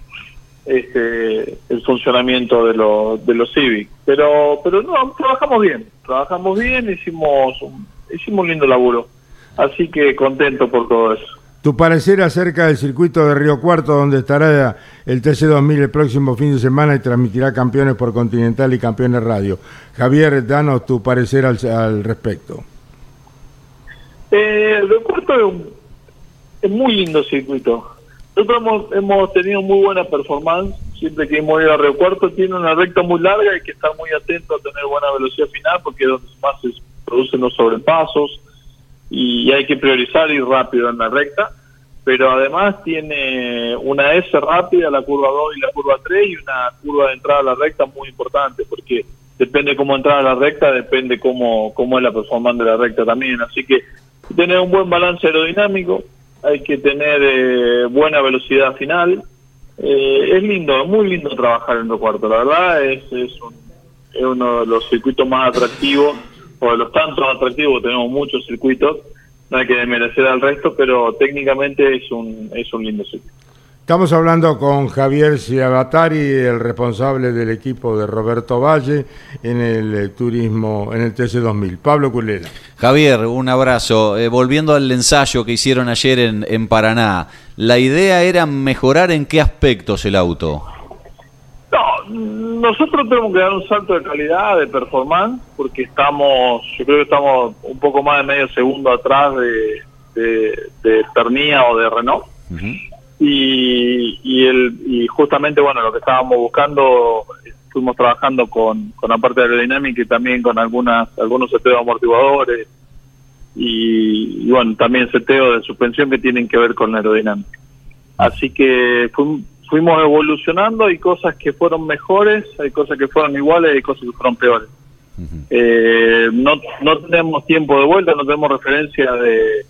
este, el funcionamiento de, los de los Civic. Pero, pero no, trabajamos bien, trabajamos bien, hicimos un, hicimos un lindo laburo. Así que contento por todo eso. Tu parecer acerca del circuito de Río Cuarto, donde estará el TC2000 el próximo fin de semana y transmitirá campeones por Continental y campeones radio. Javier, danos tu parecer al, al respecto. Eh, Río Cuarto es, un, muy lindo circuito. Nosotros hemos, hemos tenido muy buena performance siempre que hemos ido a Río Cuarto. Tiene una recta muy larga, hay que estar muy atento a tener buena velocidad final porque es donde más se producen los sobrepasos y hay que priorizar ir rápido en la recta. Pero además tiene una S rápida, la curva 2 y la curva 3 y una curva de entrada a la recta muy importante porque depende cómo entrar a la recta, depende cómo, cómo es la performance de la recta también. Así que tener un buen balance aerodinámico, hay que tener eh, buena velocidad final. Eh, es lindo, es muy lindo trabajar en Cuarto, la verdad es, es, un- es uno de los circuitos más atractivos, o de los tantos atractivos, tenemos muchos circuitos, no hay que desmerecer al resto, pero técnicamente es un, es un lindo circuito. Estamos hablando con Javier Ciabatari, el responsable del equipo de Roberto Valle en el eh, turismo, en el TC2000. Pablo Culera. Javier, un abrazo. Eh, volviendo al ensayo que hicieron ayer en, en Paraná, ¿la idea era mejorar en qué aspectos el auto? No, nosotros tenemos que dar un salto de calidad, de performance, porque estamos, yo creo que estamos un poco más de medio segundo atrás de, de, de Pernía o de Renault. Y, y, el, y justamente, bueno, lo que estábamos buscando, fuimos trabajando con, con la parte de aerodinámica y también con algunas algunos seteos amortiguadores y, y, bueno, también seteo de suspensión que tienen que ver con la aerodinámica. Así que fuim- fuimos evolucionando, hay cosas que fueron mejores, hay cosas que fueron iguales, hay cosas que fueron peores. Eh, no, no tenemos tiempo de vuelta, no tenemos referencia de,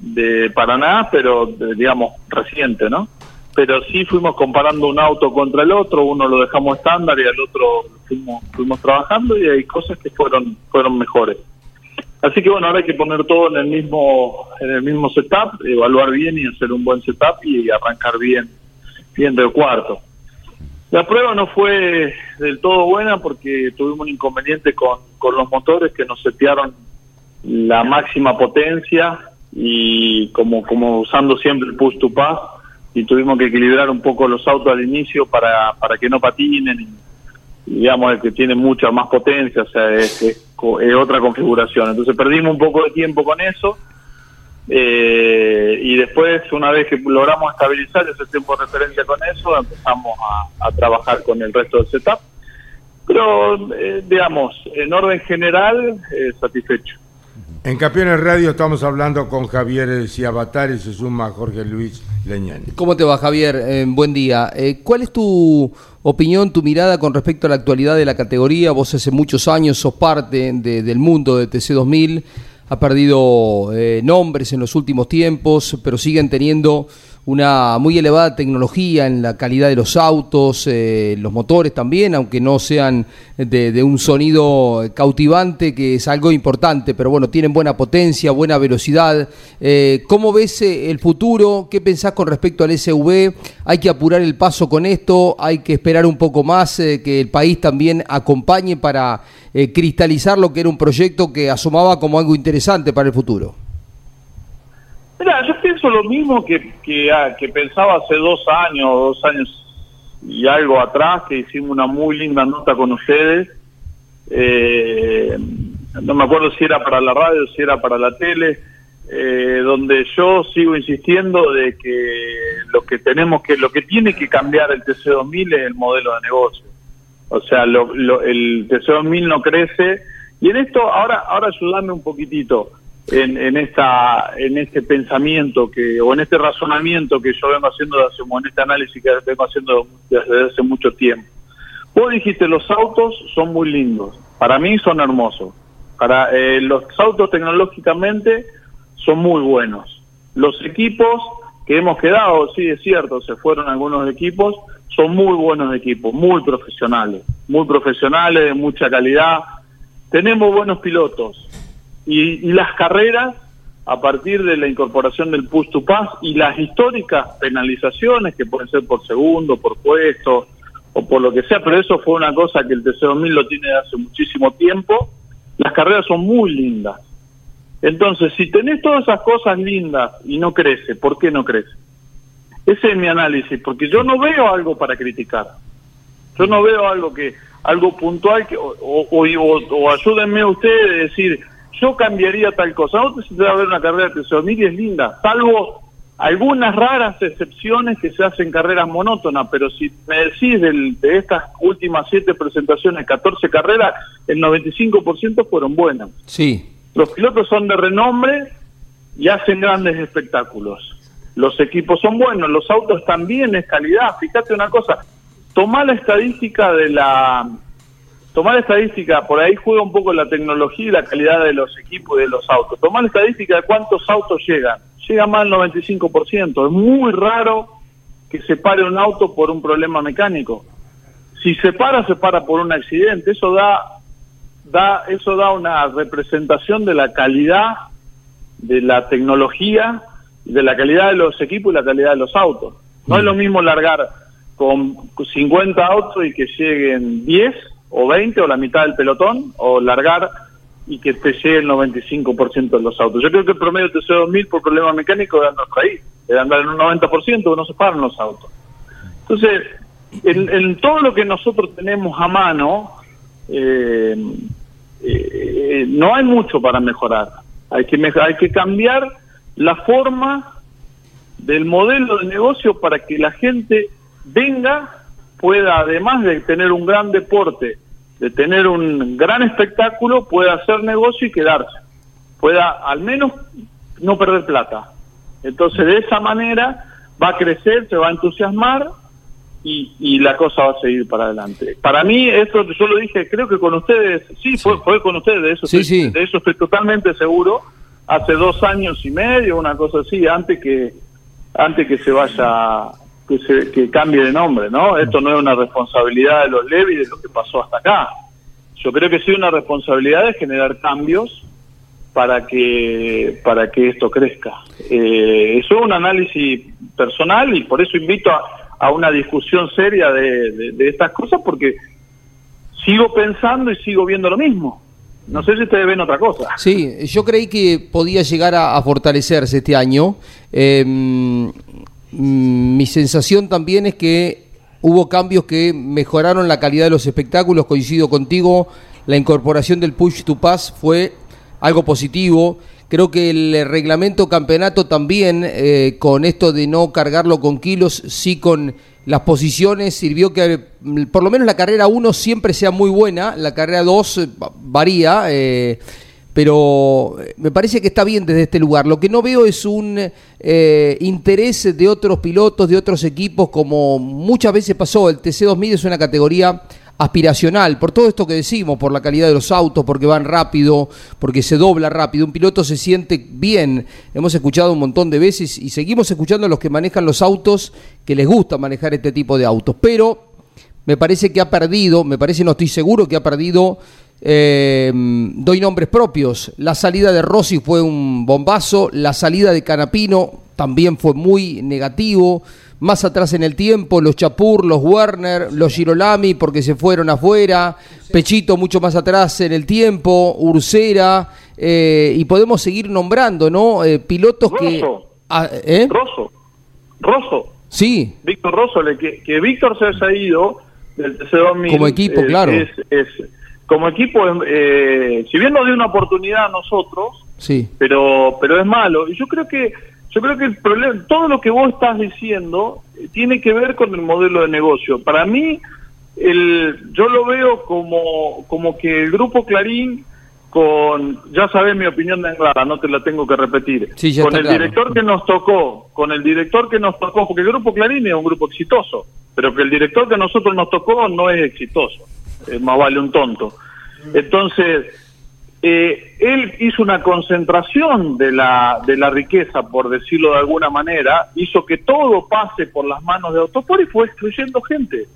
de Paraná, pero de- digamos reciente, ¿no? Pero sí fuimos comparando un auto contra el otro, uno lo dejamos estándar y al otro fuimos, fuimos trabajando y hay cosas que fueron fueron mejores. Así que bueno, ahora hay que poner todo en el mismo en el mismo setup, evaluar bien y hacer un buen setup y arrancar bien bien del cuarto. La prueba no fue del todo buena porque tuvimos un inconveniente con, con los motores que nos setearon la máxima potencia y como, como usando siempre el push to pass y tuvimos que equilibrar un poco los autos al inicio para, para que no patinen y, digamos el que tiene mucha más potencia, o sea, es, es es otra configuración. Entonces perdimos un poco de tiempo con eso eh, y después, una vez que logramos estabilizar ese tiempo de referencia con eso, empezamos a, a trabajar con el resto del setup. Pero, eh, digamos, en orden general, eh, satisfecho. En Campeones Radio estamos hablando con Javier Ciabatari, se suma Jorge Luis Leñani. ¿Cómo te va, Javier? Eh, buen día. Eh, ¿Cuál es tu opinión, tu mirada con respecto a la actualidad de la categoría? Vos hace muchos años sos parte de- del mundo de TC2000, ha perdido eh, nombres en los últimos tiempos, pero siguen teniendo una muy elevada tecnología en la calidad de los autos, eh, los motores también, aunque no sean de, un sonido cautivante, que es algo importante, pero bueno, tienen buena potencia, buena velocidad. Eh, ¿Cómo ves eh, el futuro? ¿Qué pensás con respecto al SV? ¿Hay que apurar el paso con esto? ¿Hay que esperar un poco más eh, que el país también acompañe para cristalizar lo que era un proyecto que asomaba como algo interesante para el futuro? Mira, yo pienso lo mismo que, que, ah, que pensaba hace dos años, dos años y algo atrás, que hicimos una muy linda nota con ustedes. Eh, no me acuerdo si era para la radio, si era para la tele, eh, donde yo sigo insistiendo de que lo que tenemos que, lo que tiene que cambiar el TC2000 es el modelo de negocio. O sea, lo- el TC2000 no crece. Y en esto, ahora, ahora ayúdame un poquitito en, en esta, en este pensamiento que, o en este razonamiento que yo vengo haciendo, hace, en este análisis que vengo haciendo desde hace mucho tiempo. Vos dijiste, los autos son muy lindos. Para mí son hermosos. Para eh, los autos tecnológicamente son muy buenos. Los equipos que hemos quedado, sí es cierto, se fueron algunos equipos, son muy buenos equipos, muy profesionales, muy profesionales, de mucha calidad. Tenemos buenos pilotos y, y las carreras a partir de la incorporación del push to pass y las históricas penalizaciones que pueden ser por segundo, por puesto o por lo que sea, pero eso fue una cosa que el TC2000 lo tiene hace muchísimo tiempo. Las carreras son muy lindas. Entonces, si tenés todas esas cosas lindas y no crece, ¿por qué no crece? Ese es mi análisis, porque yo no veo algo para criticar. Yo no veo algo que algo puntual que o, o, o, o ayúdenme ustedes a decir yo cambiaría tal cosa. No se va a ver una carrera de TC2000 y es linda, salvo algunas raras excepciones que se hacen carreras monótonas, pero si me decís del- de estas últimas siete presentaciones, 14 carreras, el 95% fueron buenas. Sí. Los pilotos son de renombre y hacen grandes espectáculos. Los equipos son buenos, los autos también es calidad. Fíjate una cosa, tomá la estadística de la... Tomá la estadística, por ahí juega un poco la tecnología y la calidad de los equipos y de los autos. Tomá la estadística de cuántos autos llegan. Llega más del 95%. Es muy raro que se pare un auto por un problema mecánico. Si se para, se para por un accidente. Eso da da eso da una representación de la calidad de la tecnología, de la calidad de los equipos y la calidad de los autos. No es lo mismo largar con 50 autos y que lleguen 10 o 20 o la mitad del pelotón, o largar y que te llegue el 95% de los autos. Yo creo que el promedio TC2000 por problema mecánico de andar ahí, de andar en un 90%, no se paran los autos. Entonces, en, en todo lo que nosotros tenemos a mano, eh, eh, no hay mucho para mejorar. Hay que, hay que cambiar la forma del modelo de negocio para que la gente venga, pueda, además de tener un gran deporte, de tener un gran espectáculo, pueda hacer negocio y quedarse. Pueda al menos no perder plata. Entonces, de esa manera va a crecer, se va a entusiasmar y, y la cosa va a seguir para adelante. Para mí, esto yo lo dije, creo que con ustedes, sí, Fue, fue con ustedes, de eso, Sí, estoy, sí. de eso estoy totalmente seguro. Hace dos años y medio, una cosa así, antes que antes que se vaya, que se que cambie de nombre, ¿no? Esto no es una responsabilidad de los Levi de lo que pasó hasta acá. Yo creo que sí una responsabilidad de generar cambios para que para que esto crezca. Eh, eso es un análisis personal y por eso invito a, a una discusión seria de, de- de estas cosas porque sigo pensando y sigo viendo lo mismo. No sé si ustedes ven otra cosa. Sí, yo creí que podía llegar a, a fortalecerse este año. Eh, mi sensación también es que hubo cambios que mejoraron la calidad de los espectáculos. Coincido contigo, la incorporación del push to pass fue algo positivo. Creo que el reglamento campeonato también, eh, con esto de no cargarlo con kilos, sí con las posiciones, sirvió que mm, por lo menos la carrera 1 siempre sea muy buena, la carrera 2 eh, va- varía, eh, pero eh, me parece que está bien desde este lugar. Lo que no veo es un eh, interés de otros pilotos, de otros equipos, como muchas veces pasó. El TC2000 es una categoría aspiracional, por todo esto que decimos, por la calidad de los autos, porque van rápido, porque se dobla rápido, un piloto se siente bien, hemos escuchado un montón de veces y seguimos escuchando a los que manejan los autos que les gusta manejar este tipo de autos, pero me parece que ha perdido, me parece, no estoy seguro que ha perdido, eh, doy nombres propios, la salida de Rossi fue un bombazo, la salida de Canapino también fue muy negativo, más atrás en el tiempo, los Chapur, los Werner, los Girolami porque se fueron afuera, Pechito mucho más atrás en el tiempo, Ursera, eh, y podemos seguir nombrando, ¿no? Eh, pilotos que... Rosso. Ah, ¿eh? Rosso. Rosso. Sí, Víctor Rosso, le- que, que Víctor se haya ido del TC2000. Como equipo, eh, claro. Es, es- como equipo, eh, si bien nos dio una oportunidad a nosotros, sí. pero pero es malo. Y yo creo que yo creo que el problema, todo lo que vos estás diciendo eh, tiene que ver con el modelo de negocio. Para mí, el, yo lo veo como, como que el grupo Clarín, con, ya sabes mi opinión de Anglada, no te la tengo que repetir, Sí, con el claro. director que nos tocó, con el director que nos tocó, porque el grupo Clarín es un grupo exitoso, pero que el director que a nosotros nos tocó no es exitoso, Eh, más vale un tonto. Entonces, eh, él hizo una concentración de la, de la riqueza, por decirlo de alguna manera, hizo que todo pase por las manos de Autosport y fue excluyendo gente.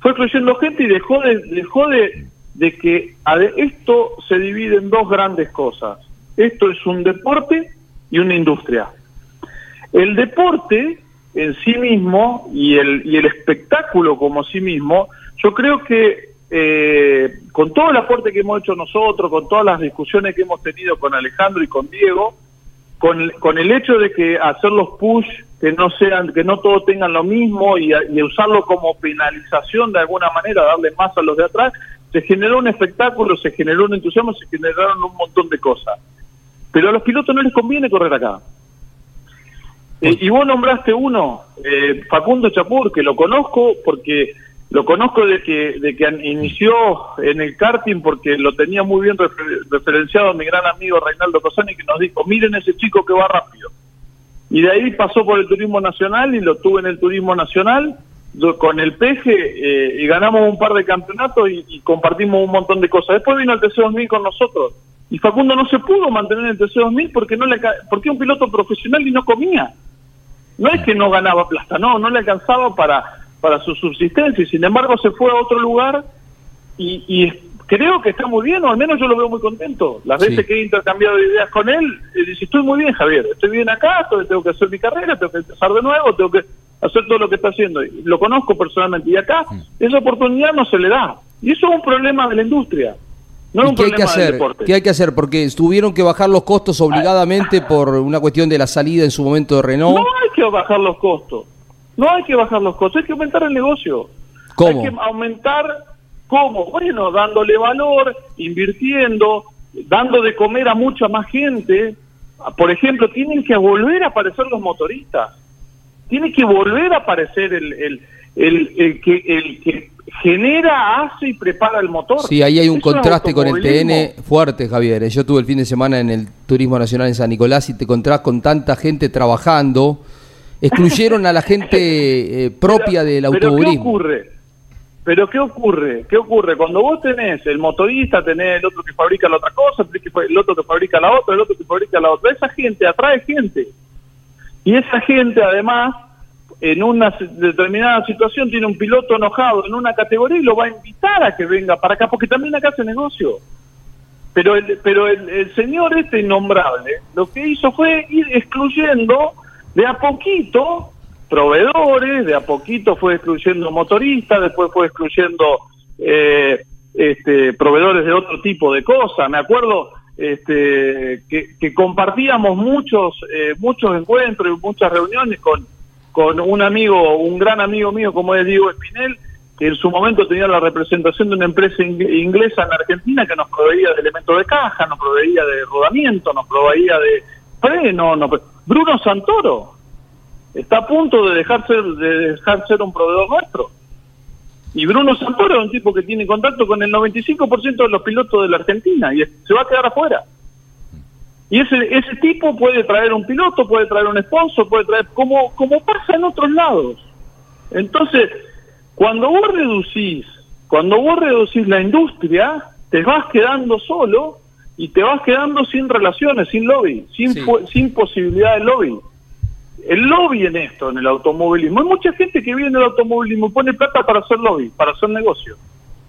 Fue excluyendo gente y dejó de, dejó de, que a esto se divide en dos grandes cosas. Esto es un deporte y una industria. El deporte en sí mismo y el, y el espectáculo como sí mismo, yo creo que eh, con todo el aporte que hemos hecho nosotros, con todas las discusiones que hemos tenido con Alejandro y con Diego, con el, hecho de que hacer los push que no sean que no todos tengan lo mismo y usarlo como penalización de alguna manera darle más a los de atrás se generó un espectáculo se generó un entusiasmo se generaron un montón de cosas. Pero a los pilotos no les conviene correr acá. Eh, y vos nombraste uno eh, Facundo Chapur que lo conozco porque lo conozco de que de que inició en el karting porque lo tenía muy bien refer- referenciado mi gran amigo Reinaldo Cosani que nos dijo miren ese chico que va rápido y de ahí pasó por el turismo nacional y lo tuve en el turismo nacional do- con el peje eh, y ganamos un par de campeonatos y, y compartimos un montón de cosas. Después vino el TC2000 con nosotros y Facundo no se pudo mantener en el TC2000 porque no le porque un piloto profesional y no comía. No es que no ganaba plata, no, no le alcanzaba para para su subsistencia y sin embargo se fue a otro lugar y, y creo que está muy bien, o al menos yo lo veo muy contento. Las Sí. veces que he intercambiado ideas con él, dice, estoy muy bien, Javier, estoy bien acá, tengo que hacer mi carrera, tengo que empezar de nuevo, tengo que hacer todo lo que está haciendo. Lo conozco personalmente y acá esa oportunidad no se le da. Y eso es un problema de la industria, no es ¿Y un qué hay que problema del hacer? deporte. ¿Qué hay que hacer? Porque tuvieron que bajar los costos obligadamente por una cuestión de la salida en su momento de Renault. No hay que bajar los costos. No hay que bajar los costos, hay que aumentar el negocio. ¿Cómo? Hay que aumentar, ¿cómo? Bueno, dándole valor, invirtiendo, dando de comer a mucha más gente. Por ejemplo, tienen que volver a aparecer los motoristas. Tiene que volver a aparecer el, el, el, el que, el que genera, hace y prepara el motor. Sí, ahí hay un Eso contraste con el. TN fuerte, Javier. Yo tuve el fin de semana en el Turismo Nacional en San Nicolás y te encontrás con tanta gente trabajando. Excluyeron a la gente eh, propia del Pero ¿qué ocurre? Pero ¿qué ocurre? ¿Qué ocurre? Cuando vos tenés el motorista, tenés el otro que fabrica la otra cosa, el otro que fabrica la otra, el otro que fabrica la otra. Esa gente atrae gente. Y esa gente además, en una determinada situación, tiene un piloto enojado en una categoría y lo va a invitar a que venga para acá, porque también acá hace negocio. Pero el, pero el, el señor este innombrable lo que hizo fue ir excluyendo de a poquito proveedores, de a poquito fue excluyendo motoristas, después fue excluyendo eh, este, proveedores de otro tipo de cosas. Me acuerdo este, que, compartíamos muchos eh, muchos encuentros y muchas reuniones con, con un amigo, un gran amigo mío como es Diego Espinel, que en su momento tenía la representación de una empresa ing- inglesa en Argentina que nos proveía de elementos de caja, nos proveía de rodamiento, nos proveía de freno. nos Bruno Santoro está a punto de dejar ser, de dejar ser un proveedor nuestro. Y Bruno Santoro es un tipo que tiene contacto con el 95% de los pilotos de la Argentina y se va a quedar afuera. Y ese, ese tipo puede traer un piloto, puede traer un sponsor, puede traer, como, como pasa en otros lados. Entonces, cuando vos reducís, cuando vos reducís la industria, te vas quedando solo y te vas quedando sin relaciones, sin lobby, sin, Sí. sin posibilidad de lobby. El lobby en esto, en el automovilismo, hay mucha gente que vive en el automovilismo y pone plata para hacer lobby, para hacer negocio.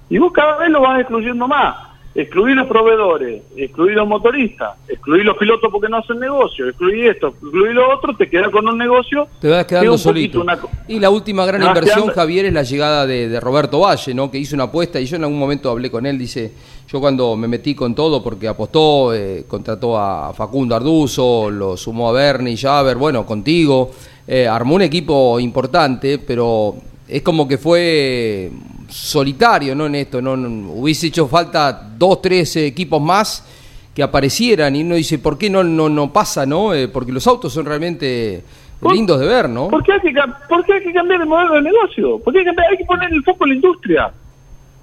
Y vos cada vez lo vas excluyendo más. Excluir los proveedores, excluir los motoristas, excluir los pilotos porque no hacen negocio, excluir esto, excluir lo otro, te quedas con un negocio. Te vas quedando solito. una Y la última gran inversión, quedando- Javier, es la llegada de, de Roberto Valle, ¿no? Que hizo una apuesta y yo en algún momento hablé con él. Dice, yo cuando me metí con todo porque apostó, eh, contrató a Facundo Arduzo, lo sumó a Bernie, Javer, bueno, contigo, eh, armó un equipo importante, pero es como que fue solitario, ¿no? En esto, no, no- hubiese hecho falta dos, tres eh, equipos más que aparecieran y uno dice, ¿por qué no, no, no pasa, no? Eh, porque los autos son realmente ¿Por- lindos de ver, ¿no? ¿Por qué, hay que, por qué hay que cambiar el modelo de negocio? ¿Por qué hay que, cambiar- hay que poner el foco en la industria?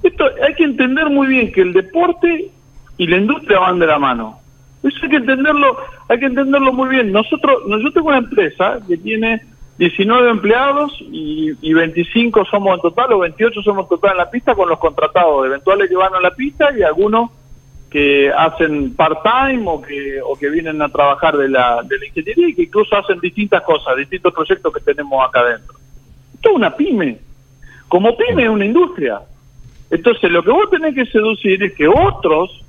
Esto hay que entender muy bien que el deporte y la industria van de la mano. Eso hay que entenderlo, hay que entenderlo muy bien. Nosotros, no, yo tengo una empresa que tiene 19 empleados y, y 25 somos en total o 28 somos en total en la pista con los contratados eventuales que van a la pista y algunos que hacen part-time o que, o que vienen a trabajar de la, de la ingeniería y que incluso hacen distintas cosas, distintos proyectos que tenemos acá adentro. Esto es una pyme. Como pyme es una industria. Entonces lo que vos tenés que seducir es que otros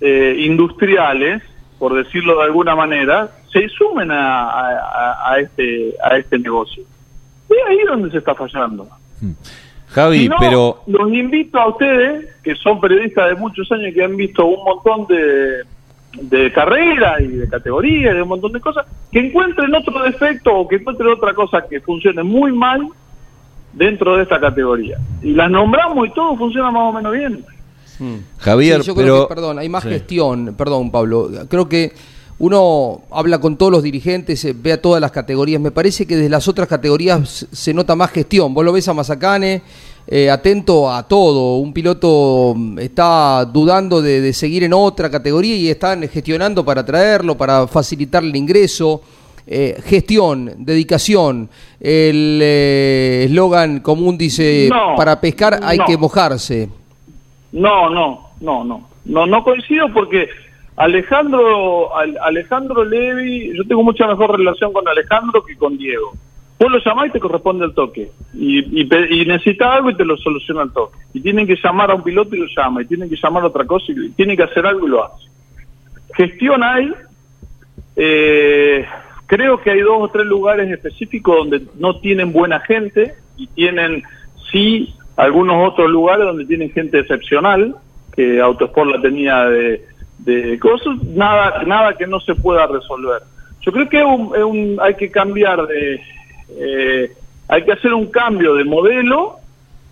eh, industriales, por decirlo de alguna manera, se sumen a, a- a este, a este negocio. Y ahí es donde se está fallando. Javi, Si no, pero los invito a ustedes, que son periodistas de muchos años y que han visto un montón de, de carreras y de categorías, de un montón de cosas, que encuentren otro defecto o que encuentren otra cosa que funcione muy mal dentro de esta categoría. Y las nombramos y todo funciona más o menos bien. Javier, Sí, yo pero creo que, perdón, hay más Sí. gestión, perdón Pablo, creo que uno habla con todos los dirigentes, eh, ve a todas las categorías, me parece que desde las otras categorías se- nota más gestión, vos lo ves a Mazacane, eh, atento a todo, un piloto mm, está dudando de, de seguir en otra categoría y están gestionando para traerlo, para facilitarle el ingreso. Eh, gestión, dedicación, el eh, eslogan común dice, No, para pescar hay no. que mojarse. No, no, no, no. No, no coincido porque Alejandro, Al- Alejandro Levi, yo tengo mucha mejor relación con Alejandro que con Diego. Vos lo llamás y te corresponde el toque. Y, y, y necesitas algo y te lo soluciona el toque. Y tienen que llamar a un piloto y lo llama. Y tienen que llamar a otra cosa y tienen que hacer algo y lo hace. Gestión hay. Eh, creo que hay dos o tres lugares específicos donde no tienen buena gente y tienen sí algunos otros lugares donde tienen gente excepcional que Autosport la tenía de, de cosas nada nada que no se pueda resolver yo creo que es un- es un- hay que cambiar de eh, hay que hacer un cambio de modelo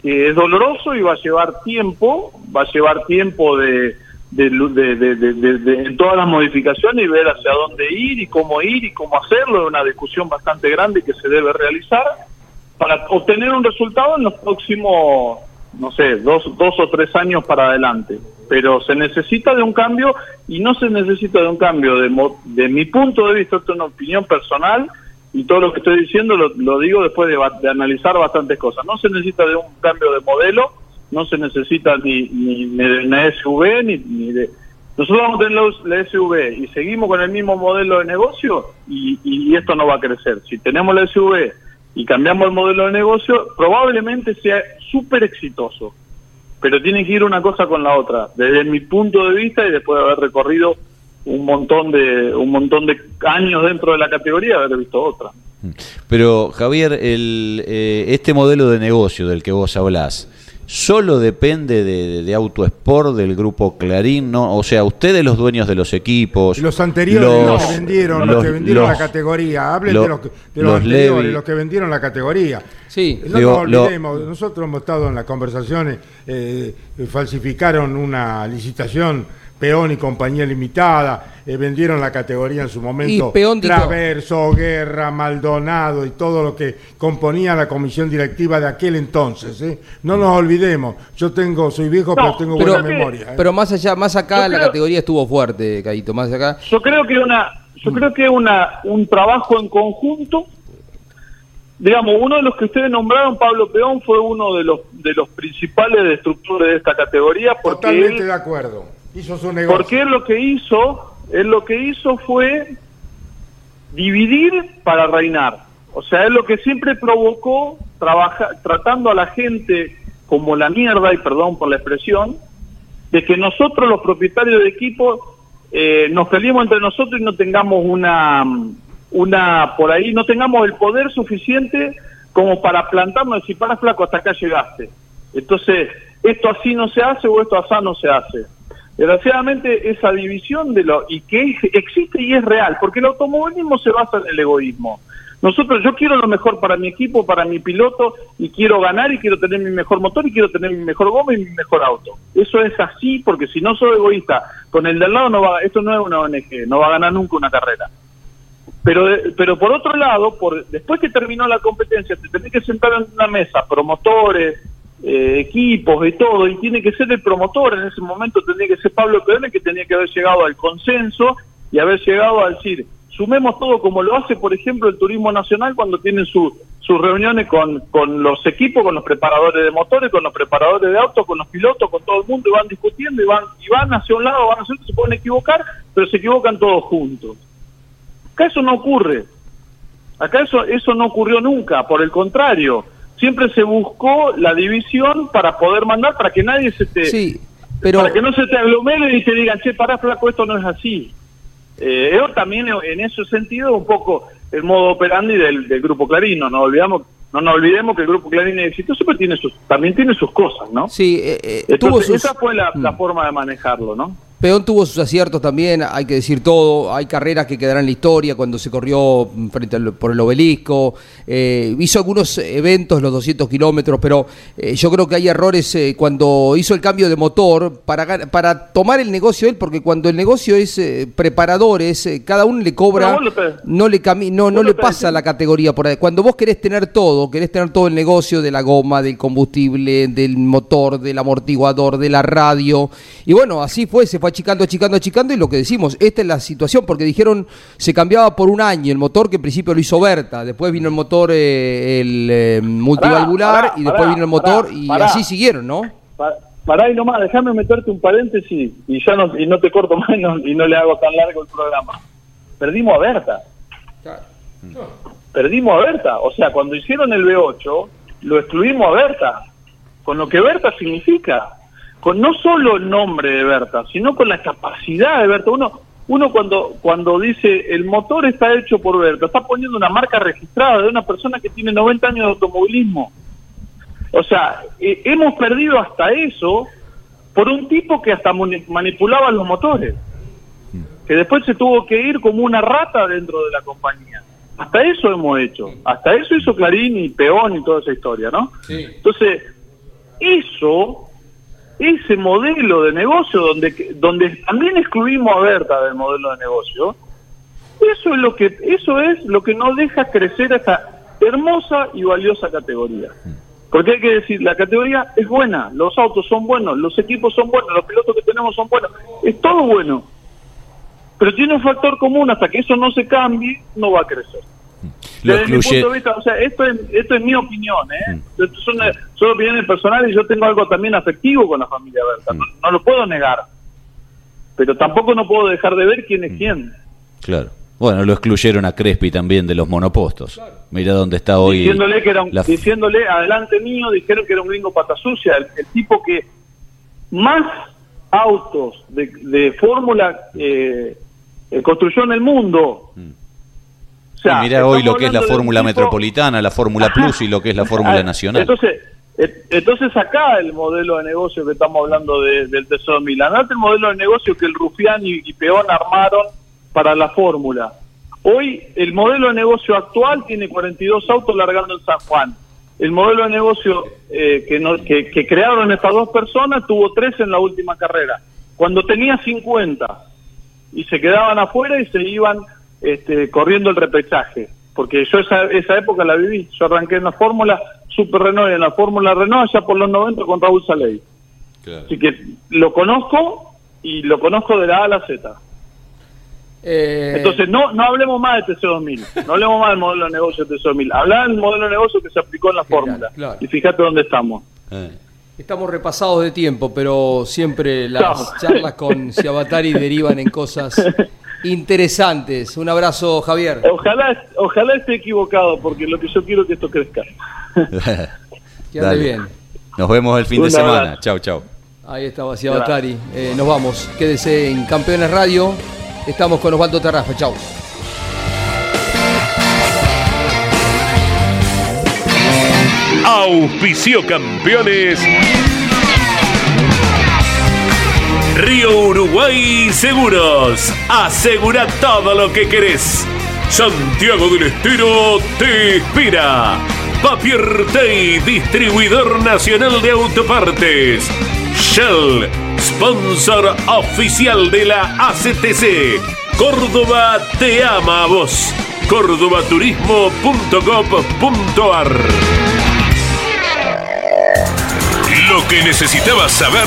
que es doloroso y va a llevar tiempo, va a llevar tiempo de, de, de- de- en todas las modificaciones y ver hacia dónde ir y cómo ir y cómo hacerlo, es una discusión bastante grande que se debe realizar para obtener un resultado en los próximos, no sé, dos, dos o tres años para adelante. Pero se necesita de un cambio y no se necesita de un cambio de, mo- de mi punto de vista, esto es una opinión personal, y todo lo que estoy diciendo lo, digo después de, de analizar bastantes cosas. No se necesita de un cambio de modelo, no se necesita ni, ni, ni de una SUV, ni, ni de... Nosotros vamos a tener la SUV y seguimos con el mismo modelo de negocio y, y esto no va a crecer. Si tenemos la SUV y cambiamos el modelo de negocio, probablemente sea súper exitoso. Pero tiene que ir una cosa con la otra, desde mi punto de vista y después de haber recorrido un montón de un montón de años dentro de la categoría, haber visto otra. Pero Javier, el, eh, este modelo de negocio del que vos hablás, ¿solo depende de, de Autosport, del grupo Clarín? ¿no? O sea, ustedes los dueños de los equipos. Los anteriores, los, los- que vendieron, los, los- que vendieron los- la categoría. Hablen los- de los, de los, los anteriores, Levi. los que vendieron la categoría. Sí. No Digo, nos lo- olvidemos, nosotros hemos estado en las conversaciones, eh, eh, falsificaron una licitación, Peón y compañía limitada, eh, vendieron la categoría en su momento, Y Traverso, Guerra, Maldonado y todo lo que componía la comisión directiva de aquel entonces. ¿eh? No nos olvidemos, yo tengo, soy viejo, pero tengo pero, buena memoria. ¿eh? pero más allá, más acá Yo la creo- categoría estuvo fuerte, Caito, más acá. Yo creo que una, yo creo que una un trabajo en conjunto. Digamos, uno de los que ustedes nombraron, Pablo Peón, fue uno de los de los principales destructores de esta categoría porque Totalmente él, de acuerdo. Hizo su porque él lo que hizo, él lo que hizo fue dividir para reinar. O sea, él lo que siempre provocó, trabaja, tratando a la gente como la mierda, y perdón por la expresión, de que nosotros los propietarios de equipo eh, nos peleemos entre nosotros y no tengamos una, una, por ahí, no tengamos el poder suficiente como para plantarnos y decir, para flaco, hasta acá llegaste. Entonces, esto así no se hace o esto así no se hace. Desgraciadamente, esa división de lo y que existe y es real, porque el automovilismo se basa en el egoísmo. Nosotros, yo quiero lo mejor para mi equipo, para mi piloto, y quiero ganar, y quiero tener mi mejor motor, y quiero tener mi mejor goma y mi mejor auto. Eso es así, porque si no soy egoísta, con el de al lado no va, esto no es una ONG, no va a ganar nunca una carrera. Pero, pero por otro lado, por, después que terminó la competencia, te tenés que sentar en una mesa, promotores, eh, equipos y todo, y tiene que ser el promotor, en ese momento tendría que ser Pablo Peón el que tenía que haber llegado al consenso y haber llegado a decir, sumemos todo como lo hace, por ejemplo, el Turismo Nacional cuando tienen su, sus reuniones con, con los equipos, con los preparadores de motores, con los preparadores de autos, con los pilotos, con todo el mundo, y van discutiendo y van, y van hacia un lado, van hacia otro, se pueden equivocar, pero se equivocan todos juntos. Acá eso no ocurre. Acá eso, eso no ocurrió nunca, por el contrario, siempre se buscó la división para poder mandar, para que nadie se te... Sí, pero... Para que no se te aglomere y te digan, che, pará, flaco, esto no es así. Eh, yo también en ese sentido un poco el modo operandi del, del Grupo Clarín, no nos olvidamos no nos olvidemos que el Grupo Clarín exitoso, pero tiene sus, también tiene sus cosas, ¿no? Sí, eh, eh, Entonces, tuvo sus- esa fue la, la Mm. forma de manejarlo, ¿no? Peón tuvo sus aciertos también, hay que decir todo. Hay carreras que quedarán en la historia cuando se corrió frente al- por el obelisco. eh, hizo algunos eventos, los 200 kilómetros, pero eh, yo creo que hay errores eh, cuando hizo el cambio de motor para, para tomar el negocio él, porque cuando el negocio es eh, preparadores, eh, cada uno le cobra, no le, cami- no, no le pasa la categoría por ahí. Cuando vos querés tener todo, querés tener todo el negocio de la goma, del combustible, del motor, del amortiguador, de la radio. Y bueno, así fue, se fue achicando, achicando, achicando. Y lo que decimos, esta es la situación, porque dijeron se cambiaba por un año el motor, que en principio lo hizo Berta. Después vino el motor, eh, el eh, multivalvular, pará, y después vino el motor, pará, y así siguieron, ¿no? Pa- Pará y nomás, déjame meterte un paréntesis y ya no, y no te corto más y no, y no le hago tan largo el programa. Perdimos a Berta. Perdimos a Berta. O sea, cuando hicieron el B8, lo excluimos a Berta. Con lo que Berta significa. Con no solo el nombre de Berta, sino con la capacidad de Berta. Uno, uno cuando, cuando dice el motor está hecho por Berta, está poniendo una marca registrada de una persona que tiene 90 años de automovilismo. O sea, eh, hemos perdido hasta eso por un tipo que hasta mani- manipulaba los motores, que después se tuvo que ir como una rata dentro de la compañía. Hasta eso hemos hecho, hasta eso hizo Clarín y Peón y toda esa historia, ¿no? Entonces, eso, ese modelo de negocio donde, donde también excluimos a Berta del modelo de negocio, eso es lo que, eso es lo que no deja crecer a esta hermosa y valiosa categoría. Porque hay que decir, la categoría es buena, los autos son buenos, los equipos son buenos, los pilotos que tenemos son buenos, es todo bueno. Pero tiene un factor común, hasta que eso no se cambie, no va a crecer. Lo Desde mi punto de vista, o sea, esto es, esto es mi opinión, ¿eh? Esto son, son opiniones personales y yo tengo algo también afectivo con la familia Berta, no, no lo puedo negar. Pero tampoco no puedo dejar de ver quién es quién. Claro. Bueno, lo excluyeron a Crespi también de los monopostos. Mira dónde está hoy. diciéndole que era un- la- diciéndole adelante mío dijeron que era un gringo pata sucia el, el tipo que más autos de, de fórmula eh, eh, construyó en el mundo o sea, y mira hoy lo que es la de Fórmula tipo- Metropolitana, la Fórmula Plus y lo que es la Fórmula Ah, Nacional. Entonces, eh, entonces acá el modelo de negocio que estamos hablando de- del Tesoro Milán, el modelo de negocio que el Rufián y, y Peón armaron para la Fórmula. Hoy el modelo de negocio actual tiene 42 autos largando en San Juan. El modelo de negocio eh, que, no- que, que crearon estas dos personas tuvo tres en la última carrera. Cuando tenía 50 y se quedaban afuera y se iban este, corriendo el repechaje. Porque yo esa, esa época la viví. Yo arranqué en la Fórmula Super Renault y en la Fórmula Renault allá por los 90 con Raúl Saley. Así que lo conozco y lo conozco de la A a la Z. Eh, Entonces, no no hablemos más de TC2000, no hablemos más del modelo de negocio de TC2000. Hablar del modelo de negocio que se aplicó en la fórmula. claro. Y fíjate dónde estamos. Estamos repasados de tiempo, pero siempre las charlas con Ciabatari derivan en cosas interesantes. Un abrazo, Javier. Ojalá, ojalá esté equivocado, porque lo que yo quiero es que esto crezca. Que ande bien. Nos vemos el fin de semana. Chau, chau. Ahí estaba Ciabatari. Eh, nos vamos. Quédese en Campeones Radio. Estamos con Osvaldo Tarrafa. Chau. Auspicio campeones. Río Uruguay Seguros. Asegura todo lo que querés. Santiago del Estero te inspira. Papier Tay, distribuidor nacional de autopartes. Shell, sponsor oficial de la ACTC. Córdoba te ama a vos. cordobaturismo.gov.ar Lo que necesitabas saber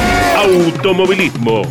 automovilismo.